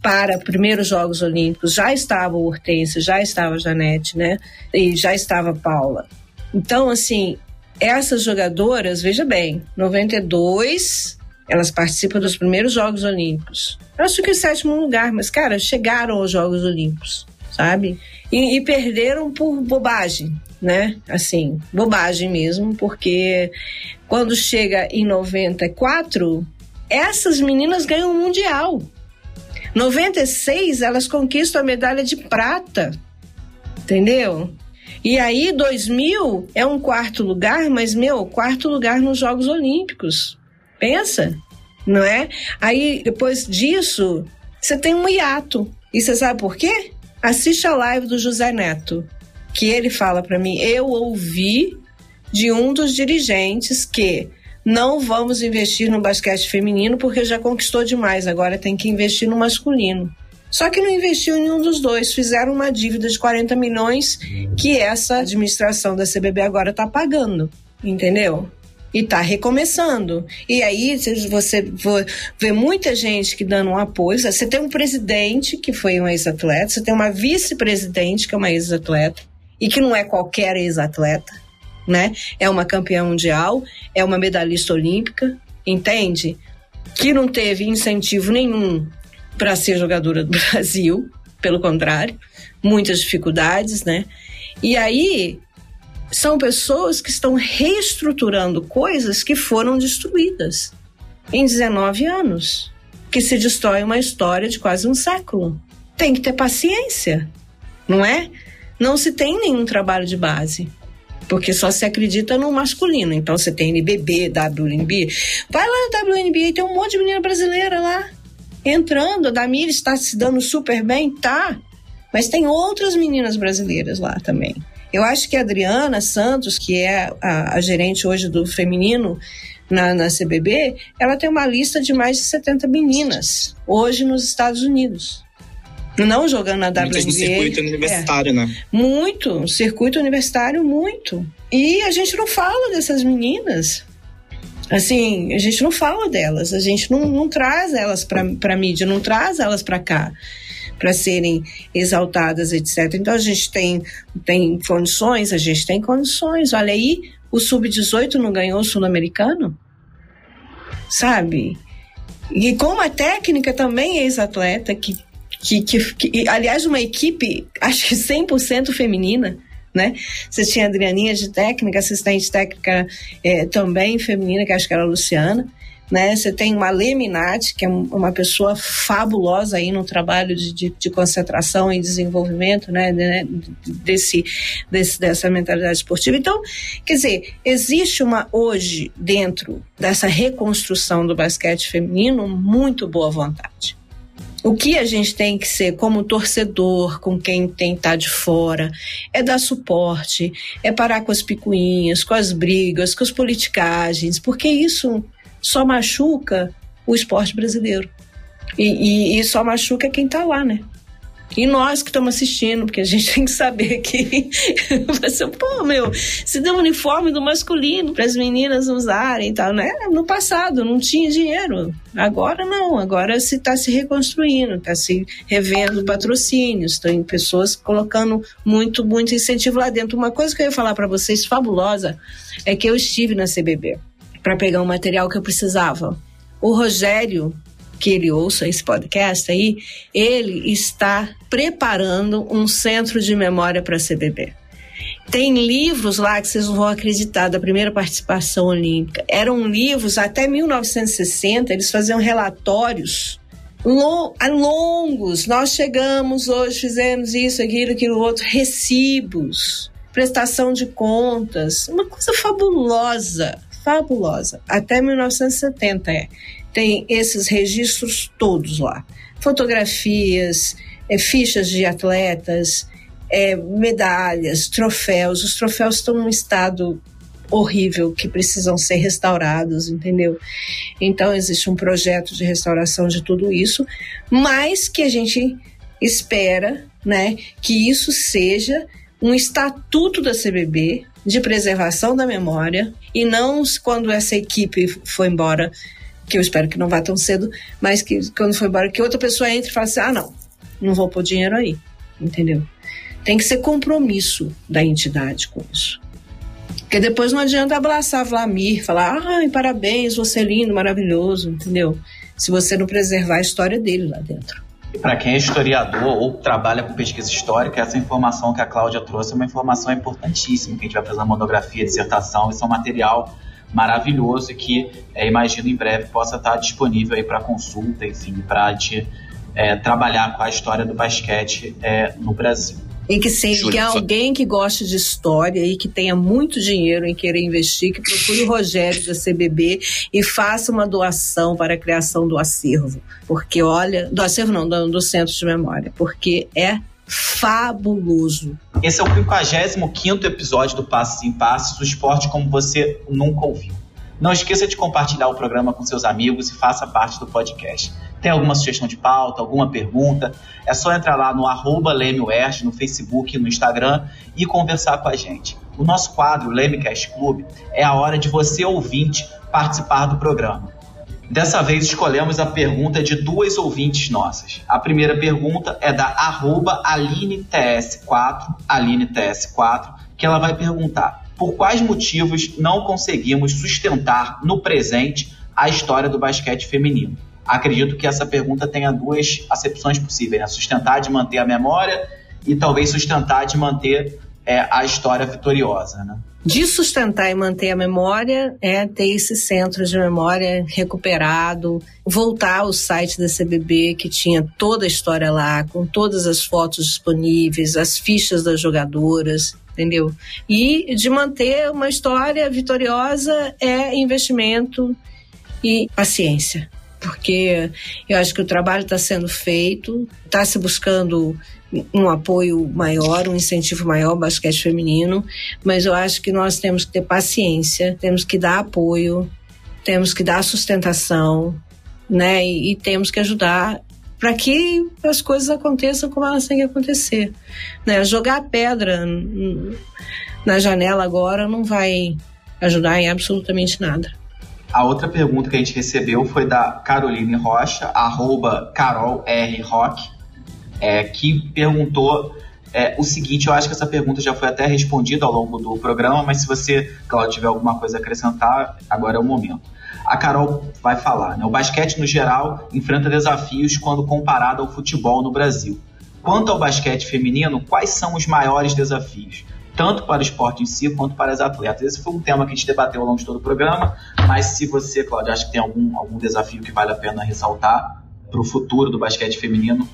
para primeiros Jogos Olímpicos. Já estava o Hortência, já estava a Janete, né, e já estava a Paula. Então, assim, essas jogadoras, veja bem, 92, elas participam dos primeiros Jogos Olímpicos. Elas ficam em sétimo lugar, mas, cara, chegaram aos Jogos Olímpicos, sabe? E, e perderam por bobagem, né? Assim, bobagem mesmo, porque quando chega em 94, essas meninas ganham o Mundial. 96, elas conquistam a medalha de prata, entendeu? E aí, 2000 é um quarto lugar, mas, meu, quarto lugar nos Jogos Olímpicos. Pensa, não é? Aí, depois disso, você tem um hiato. E você sabe por quê? Assiste a live do José Neto, que ele fala para mim: eu ouvi de um dos dirigentes que não vamos investir no basquete feminino porque já conquistou demais, agora tem que investir no masculino. Só que não investiu em nenhum dos dois. Fizeram uma dívida de 40 milhões que essa administração da CBB agora está pagando. Entendeu? e está recomeçando. E aí você vê muita gente que dando um apoio. Você tem um presidente que foi um ex-atleta, você tem uma vice-presidente que é uma ex-atleta e que não é qualquer ex-atleta, né? É uma campeã mundial, é uma medalhista olímpica, entende? Que não teve incentivo nenhum para ser jogadora do Brasil, pelo contrário, muitas dificuldades, né? E aí são pessoas que estão reestruturando coisas que foram destruídas em 19 anos, que se destrói uma história de quase um século. Tem que ter paciência, não é? Não se tem nenhum trabalho de base. Porque só se acredita no masculino. Então você tem NBB, WNB. Vai lá no WNBA, tem um monte de menina brasileira lá entrando. A Damir está se dando super bem, tá? Mas tem outras meninas brasileiras lá também. Eu acho que a Adriana Santos, que é a, a gerente hoje do feminino na, na CBB, ela tem uma lista de mais de 70 meninas hoje nos Estados Unidos. Não jogando na WNBA. Muito no circuito universitário, é. né? Muito, circuito universitário, muito. E a gente não fala dessas meninas. Assim, a gente não fala delas, a gente não, não traz elas para mídia, não traz elas para cá para serem exaltadas, etc. Então a gente tem, tem condições, a gente tem condições. Olha aí, o sub-18 não ganhou o sul-americano? Sabe? E com uma técnica também ex-atleta, que, que, que, que, aliás, uma equipe, acho que 100% feminina, né? Você tinha a Adrianinha de técnica, assistente técnica é, também feminina, que acho que era a Luciana né? Você tem uma Leminati, que é uma pessoa fabulosa aí no trabalho de, de, de concentração e desenvolvimento, né? né? Desse, desse, dessa mentalidade esportiva. Então, quer dizer, existe uma hoje dentro dessa reconstrução do basquete feminino muito boa vontade. O que a gente tem que ser como torcedor, com quem tem tá de fora, é dar suporte, é parar com as picuinhas, com as brigas, com as politicagens, porque isso só machuca o esporte brasileiro. E, e, e só machuca quem está lá, né? E nós que estamos assistindo, porque a gente tem que saber que você, pô, meu, se deu um uniforme do masculino para as meninas usarem e tal, né? No passado não tinha dinheiro. Agora não, agora se está se reconstruindo, está se revendo patrocínios, tem pessoas colocando muito, muito incentivo lá dentro. Uma coisa que eu ia falar para vocês fabulosa é que eu estive na CBB para pegar o material que eu precisava. O Rogério, que ele ouça esse podcast aí, ele está preparando um centro de memória para a CBB. Tem livros lá que vocês não vão acreditar da primeira participação olímpica. Eram livros até 1960, eles faziam relatórios longos. Nós chegamos hoje, fizemos isso, aquilo, aquilo outro, recibos, prestação de contas, uma coisa fabulosa fabulosa. Até 1970 é. Tem esses registros todos lá. Fotografias, é, fichas de atletas, é, medalhas, troféus. Os troféus estão num estado horrível que precisam ser restaurados, entendeu? Então existe um projeto de restauração de tudo isso, mas que a gente espera, né, que isso seja um estatuto da CBB de preservação da memória e não quando essa equipe foi embora, que eu espero que não vá tão cedo, mas que quando foi embora, que outra pessoa entre e fale assim: ah, não, não vou pôr dinheiro aí, entendeu? Tem que ser compromisso da entidade com isso. Porque depois não adianta abraçar Vlamir, falar, ai, parabéns, você é lindo, maravilhoso, entendeu? Se você não preservar a história dele lá dentro. Para quem é historiador ou trabalha com pesquisa histórica, essa informação que a Cláudia trouxe é uma informação importantíssima, que a gente vai fazer uma monografia, dissertação, isso é um material maravilhoso e que é, imagino em breve possa estar disponível aí para consulta, enfim, para a gente é, trabalhar com a história do basquete é, no Brasil. E que seja que alguém que goste de história e que tenha muito dinheiro em querer investir, que procure o Rogério da CBB e faça uma doação para a criação do acervo. Porque, olha, do acervo não, do, do centro de memória, porque é fabuloso. Esse é o 55 episódio do Passos em Passos, o esporte como você nunca ouviu. Não esqueça de compartilhar o programa com seus amigos e faça parte do podcast. Tem alguma sugestão de pauta, alguma pergunta? É só entrar lá no arroba no Facebook no Instagram e conversar com a gente. O nosso quadro Lemecast Club é a hora de você, ouvinte, participar do programa. Dessa vez escolhemos a pergunta de duas ouvintes nossas. A primeira pergunta é da arroba AlineTS4, AlineTS4, que ela vai perguntar por quais motivos não conseguimos sustentar no presente a história do basquete feminino acredito que essa pergunta tenha duas acepções possíveis: né? sustentar de manter a memória e talvez sustentar de manter é, a história vitoriosa. Né? De sustentar e manter a memória é ter esse centro de memória recuperado, voltar ao site da CBB que tinha toda a história lá, com todas as fotos disponíveis, as fichas das jogadoras, entendeu? E de manter uma história vitoriosa é investimento e paciência porque eu acho que o trabalho está sendo feito, está se buscando um apoio maior, um incentivo maior ao basquete feminino, mas eu acho que nós temos que ter paciência, temos que dar apoio, temos que dar sustentação, né? E, e temos que ajudar para que as coisas aconteçam como elas têm que acontecer, né? Jogar pedra na janela agora não vai ajudar em absolutamente nada. A outra pergunta que a gente recebeu foi da Caroline Rocha, arroba Carol R. Rock, é, que perguntou é, o seguinte, eu acho que essa pergunta já foi até respondida ao longo do programa, mas se você, Claudio, tiver alguma coisa a acrescentar, agora é o momento. A Carol vai falar, né? O basquete, no geral, enfrenta desafios quando comparado ao futebol no Brasil. Quanto ao basquete feminino, quais são os maiores desafios? tanto para o esporte em si quanto para as atletas. Esse foi um tema que a gente debateu ao longo de todo o programa, mas se você, Cláudio, acha que tem algum, algum desafio que vale a pena ressaltar para o futuro do basquete feminino.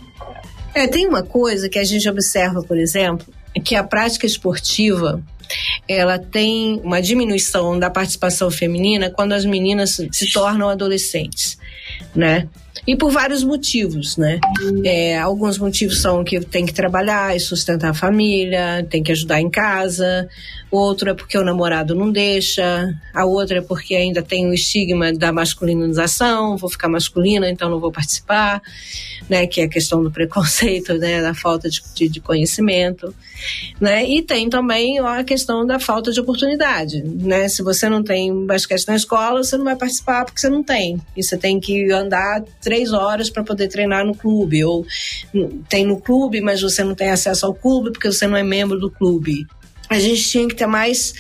É, tem uma coisa que a gente observa, por exemplo, é que a prática esportiva ela tem uma diminuição da participação feminina quando as meninas se tornam adolescentes, né? E por vários motivos, né? É, alguns motivos são que tem que trabalhar e sustentar a família, tem que ajudar em casa, outro é porque o namorado não deixa, a outra é porque ainda tem o estigma da masculinização, vou ficar masculina, então não vou participar, né? Que é a questão do preconceito, né? Da falta de, de conhecimento, né? E tem também a questão da falta de oportunidade, né? Se você não tem basquete na escola, você não vai participar porque você não tem. E você tem que andar três horas para poder treinar no clube, ou tem no clube, mas você não tem acesso ao clube porque você não é membro do clube a gente tinha que ter mais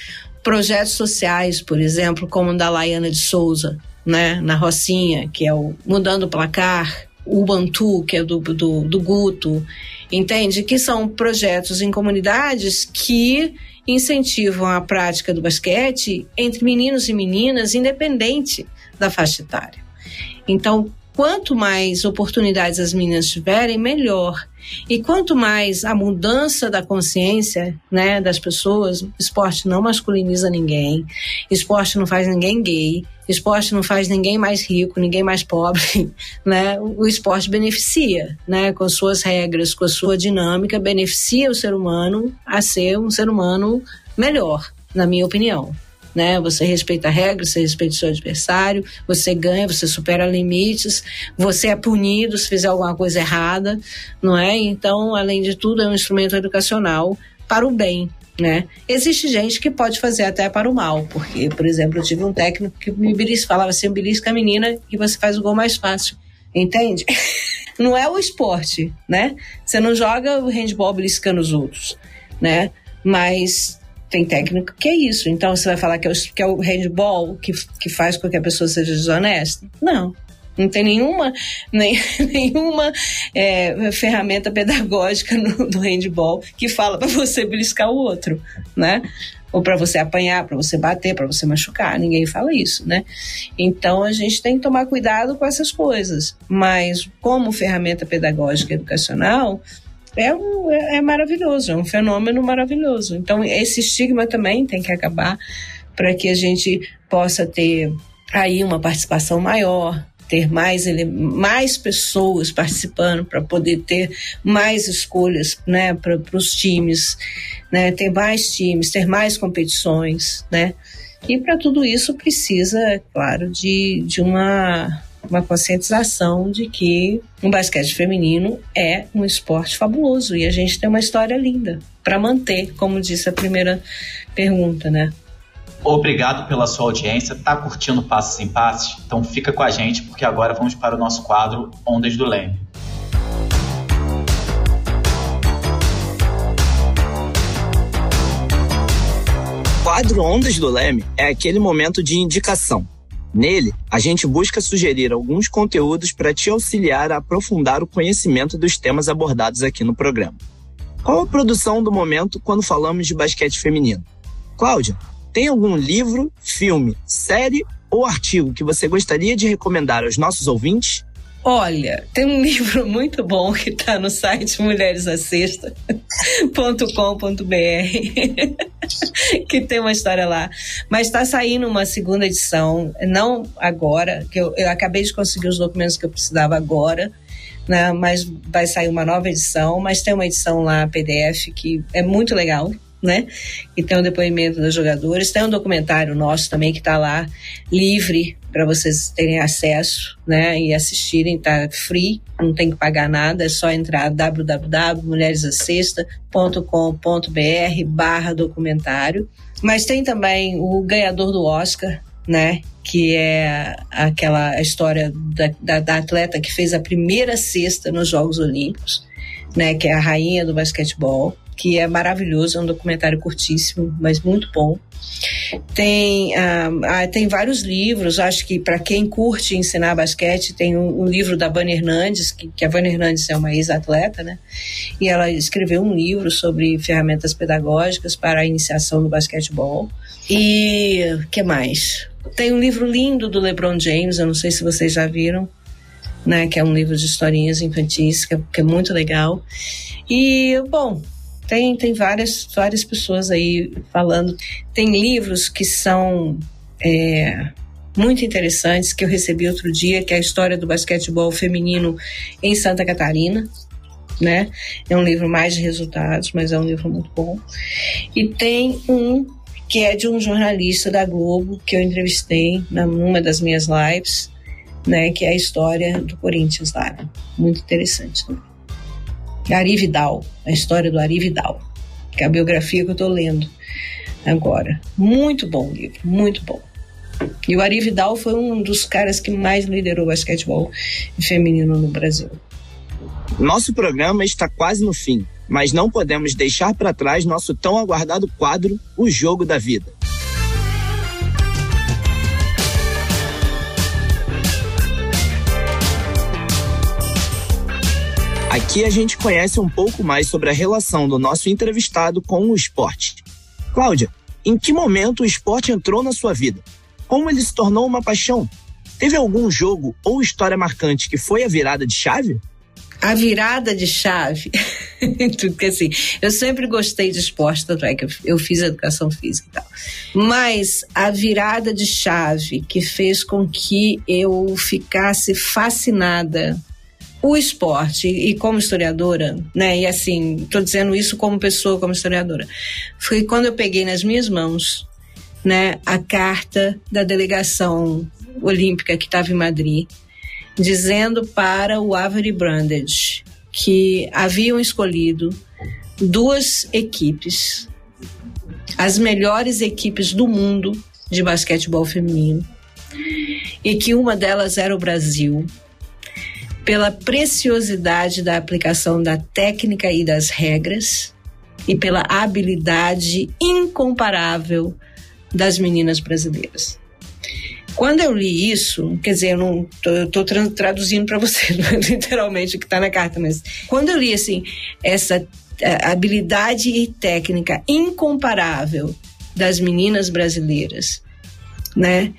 projetos sociais, por exemplo, como o da Laiana de Souza, né, na Rocinha, que é o Mudando o Placar, o Bantu, que é do, do, do Guto, entende? Que são projetos em comunidades que incentivam a prática do basquete entre meninos e meninas, independente da faixa etária. Então, quanto mais oportunidades as meninas tiverem, melhor. E quanto mais a mudança da consciência né, das pessoas, esporte não masculiniza ninguém, esporte não faz ninguém gay, esporte não faz ninguém mais rico, ninguém mais pobre, né? O esporte beneficia, né? Com suas regras, com a sua dinâmica, beneficia o ser humano a ser um ser humano melhor, na minha opinião né? Você respeita a regra, você respeita o seu adversário, você ganha, você supera limites, você é punido se fizer alguma coisa errada, não é? Então, além de tudo, é um instrumento educacional para o bem, né? Existe gente que pode fazer até para o mal, porque, por exemplo, eu tive um técnico que me belisca, falava assim, belisca a menina e você faz o gol mais fácil, entende? não é o esporte, né? Você não joga o handball beliscando os outros, né? Mas tem técnico que é isso. Então você vai falar que é o, que é o handball que, que faz com que a pessoa seja desonesta? Não. Não tem nenhuma, nem, nenhuma é, ferramenta pedagógica no, no handball que fala para você beliscar o outro, né? Ou para você apanhar, para você bater, para você machucar. Ninguém fala isso, né? Então a gente tem que tomar cuidado com essas coisas. Mas como ferramenta pedagógica educacional, é, um, é, é maravilhoso, é um fenômeno maravilhoso. Então, esse estigma também tem que acabar para que a gente possa ter aí uma participação maior, ter mais, mais pessoas participando para poder ter mais escolhas né, para os times, né, ter mais times, ter mais competições, né? E para tudo isso precisa, é claro, de, de uma, uma conscientização de que o basquete feminino é um esporte fabuloso e a gente tem uma história linda para manter, como disse a primeira pergunta, né? Obrigado pela sua audiência. Tá curtindo Passos em Passos? Então fica com a gente porque agora vamos para o nosso quadro Ondas do Leme. quadro Ondas do Leme é aquele momento de indicação. Nele, a gente busca sugerir alguns conteúdos para te auxiliar a aprofundar o conhecimento dos temas abordados aqui no programa. Qual a produção do momento quando falamos de basquete feminino? Cláudia, tem algum livro, filme, série ou artigo que você gostaria de recomendar aos nossos ouvintes? Olha, tem um livro muito bom que está no site mulheresacesta.com.br que tem uma história lá. Mas está saindo uma segunda edição, não agora, que eu, eu acabei de conseguir os documentos que eu precisava agora, né? Mas vai sair uma nova edição, mas tem uma edição lá PDF que é muito legal né? E tem um depoimento dos jogadores. Tem um documentário nosso também que está lá, livre, para vocês terem acesso, né? E assistirem, tá free, não tem que pagar nada, é só entrar www.mulheresacesta.com.br barra documentário. Mas tem também o ganhador do Oscar, né? Que é aquela história da, da, da atleta que fez a primeira cesta nos Jogos Olímpicos, né? Que é a rainha do basquetebol que é maravilhoso, é um documentário curtíssimo, mas muito bom. Tem, ah, ah tem vários livros, acho que para quem curte ensinar basquete, tem um, um livro da Vânia Hernandes, que, que a Vânia Hernandes é uma ex-atleta, né? E ela escreveu um livro sobre ferramentas pedagógicas para a iniciação do basquetebol. E que mais? Tem um livro lindo do LeBron James, eu não sei se vocês já viram, né? Que é um livro de historinhas infantis, que é, que é muito legal. E, bom, tem, tem várias, várias pessoas aí falando. Tem livros que são é, muito interessantes que eu recebi outro dia, que é a história do basquetebol feminino em Santa Catarina. Né? É um livro mais de resultados, mas é um livro muito bom. E tem um que é de um jornalista da Globo que eu entrevistei numa das minhas lives, né? Que é a história do Corinthians lá. Né? Muito interessante também. Ari Vidal, a história do Ari Vidal, que é a biografia que eu estou lendo agora. Muito bom livro, muito bom. E o Ari Vidal foi um dos caras que mais liderou o basquetebol feminino no Brasil. Nosso programa está quase no fim, mas não podemos deixar para trás nosso tão aguardado quadro O Jogo da Vida. Aqui a gente conhece um pouco mais sobre a relação do nosso entrevistado com o esporte. Cláudia, em que momento o esporte entrou na sua vida? Como ele se tornou uma paixão? Teve algum jogo ou história marcante que foi a virada de chave? A virada de chave, porque assim, eu sempre gostei de esporte, tanto é que eu fiz educação física e tal. Mas a virada de chave que fez com que eu ficasse fascinada o esporte e como historiadora, né? E assim, estou dizendo isso como pessoa, como historiadora, foi quando eu peguei nas minhas mãos, né, a carta da delegação olímpica que estava em Madrid, dizendo para o Avery Brandage que haviam escolhido duas equipes, as melhores equipes do mundo de basquetebol feminino, e que uma delas era o Brasil pela preciosidade da aplicação da técnica e das regras e pela habilidade incomparável das meninas brasileiras. Quando eu li isso, quer dizer, eu não estou traduzindo para você literalmente o que está na carta, mas quando eu li assim essa é, habilidade e técnica incomparável das meninas brasileiras, né?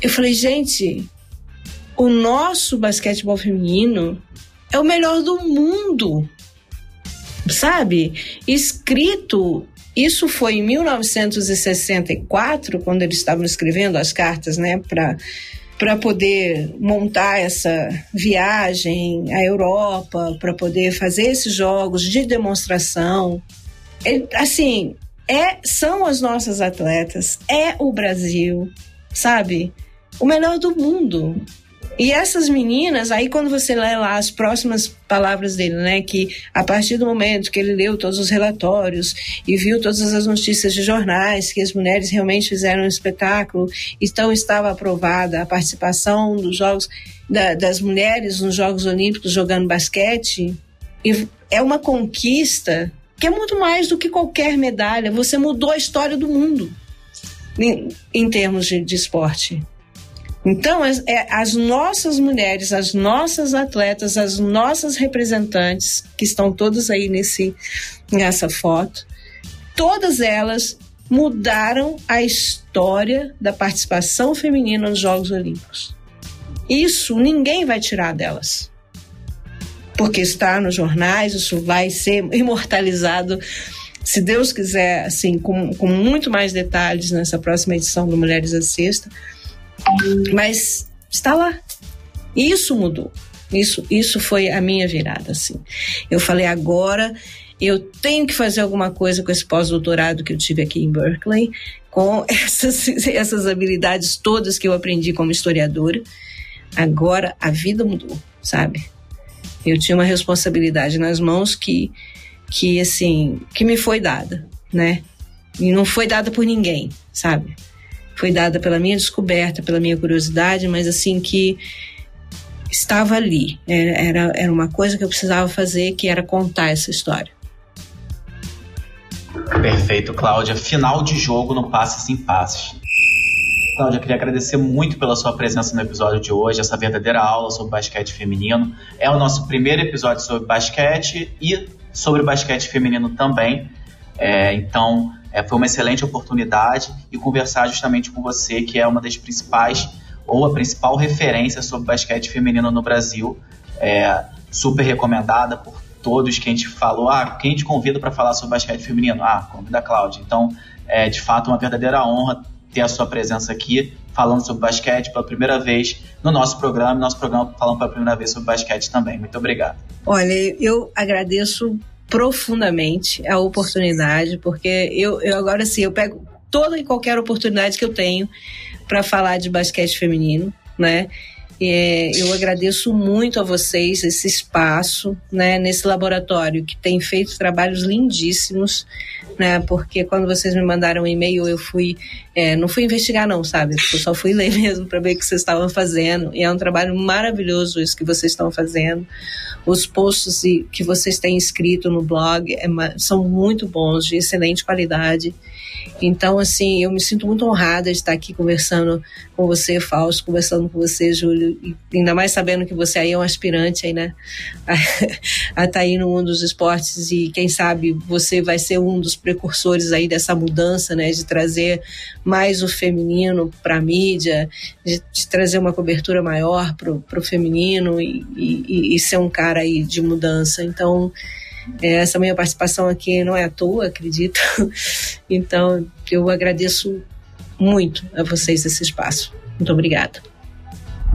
Eu falei, gente, o nosso basquetebol feminino é o melhor do mundo. Sabe? Escrito isso foi em 1964, quando eles estavam escrevendo as cartas, né, para para poder montar essa viagem à Europa, para poder fazer esses jogos de demonstração. É, assim, é, são as nossas atletas, é o Brasil, sabe? O melhor do mundo. E essas meninas, aí quando você lê lá as próximas palavras dele, né, que a partir do momento que ele leu todos os relatórios e viu todas as notícias de jornais que as mulheres realmente fizeram um espetáculo, então estava aprovada a participação dos jogos da, das mulheres nos Jogos Olímpicos jogando basquete, e é uma conquista que é muito mais do que qualquer medalha. Você mudou a história do mundo em, em termos de, de esporte. Então, as, é, as nossas mulheres, as nossas atletas, as nossas representantes, que estão todas aí nesse, nessa foto, todas elas mudaram a história da participação feminina nos Jogos Olímpicos. Isso ninguém vai tirar delas. Porque está nos jornais, isso vai ser imortalizado, se Deus quiser, assim, com, com muito mais detalhes nessa próxima edição do Mulheres à Sexta mas está lá. Isso mudou. Isso, isso foi a minha virada, assim. Eu falei, agora eu tenho que fazer alguma coisa com esse pós-doutorado que eu tive aqui em Berkeley, com essas, essas habilidades todas que eu aprendi como historiadora. Agora a vida mudou, sabe? Eu tinha uma responsabilidade nas mãos que, que assim, que me foi dada, né? E não foi dada por ninguém, sabe? Foi dada pela minha descoberta, pela minha curiosidade, mas assim que estava ali. Era, era uma coisa que eu precisava fazer, que era contar essa história. Perfeito, Cláudia. Final de jogo no Passes em Passes. Cláudia, queria agradecer muito pela sua presença no episódio de hoje, essa verdadeira aula sobre basquete feminino. É o nosso primeiro episódio sobre basquete e sobre basquete feminino também. É, então, é, foi uma excelente oportunidade e conversar justamente com você, que é uma das principais ou a principal referência sobre basquete feminino no Brasil. É, super recomendada por todos que a gente falou. Ah, quem te convida para falar sobre basquete feminino? Ah, convida a Cláudia. Então, é de fato uma verdadeira honra ter a sua presença aqui falando sobre basquete pela primeira vez no nosso programa, nosso programa falando pela primeira vez sobre basquete também. Muito obrigado. Olha, eu agradeço profundamente a oportunidade, porque eu, eu agora sim, eu pego toda e qualquer oportunidade que eu tenho para falar de basquete feminino, né? É, eu agradeço muito a vocês esse espaço, né, nesse laboratório que tem feito trabalhos lindíssimos, né, porque quando vocês me mandaram um e-mail eu fui, é, não fui investigar não, sabe, eu só fui ler mesmo para ver o que vocês estavam fazendo e é um trabalho maravilhoso isso que vocês estão fazendo. Os posts que vocês têm escrito no blog é, são muito bons, de excelente qualidade. Então, assim, eu me sinto muito honrada de estar aqui conversando com você, Fausto, conversando com você, Júlio, e ainda mais sabendo que você aí é um aspirante aí, né, a, estar tá aí no mundo dos esportes e quem sabe você vai ser um dos precursores aí dessa mudança, né, de trazer mais o feminino para a mídia, de, de, trazer uma cobertura maior para o feminino e, e, e ser um cara aí de mudança. Então, essa minha participação aqui não é à toa, acredito. Então, eu agradeço muito a vocês esse espaço. Muito obrigada.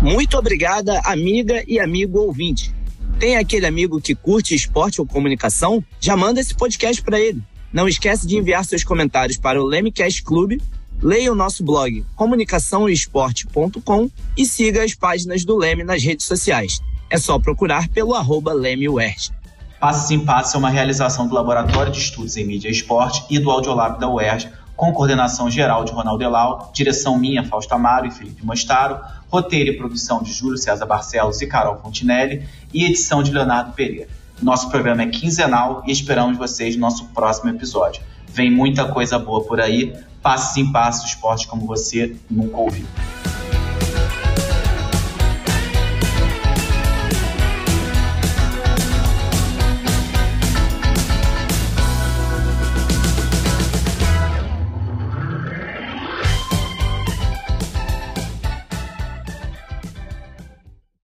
Muito obrigada, amiga e amigo ouvinte. Tem aquele amigo que curte esporte ou comunicação? Já manda esse podcast para ele. Não esquece de enviar seus comentários para o Lemecast Clube, leia o nosso blog comunicaçãoesporte.com e siga as páginas do Leme nas redes sociais. É só procurar pelo arroba LemeWest. Passos em Passos é uma realização do Laboratório de Estudos em Mídia e Esporte e do Audiolab da UERJ, com coordenação geral de Ronaldo Elau, direção minha, Fausto Amaro e Felipe Mostaro, roteiro e produção de Júlio César Barcelos e Carol Fontinelli e edição de Leonardo Pereira. Nosso programa é quinzenal e esperamos vocês no nosso próximo episódio. Vem muita coisa boa por aí. Passos em passos, esporte como você nunca ouviu.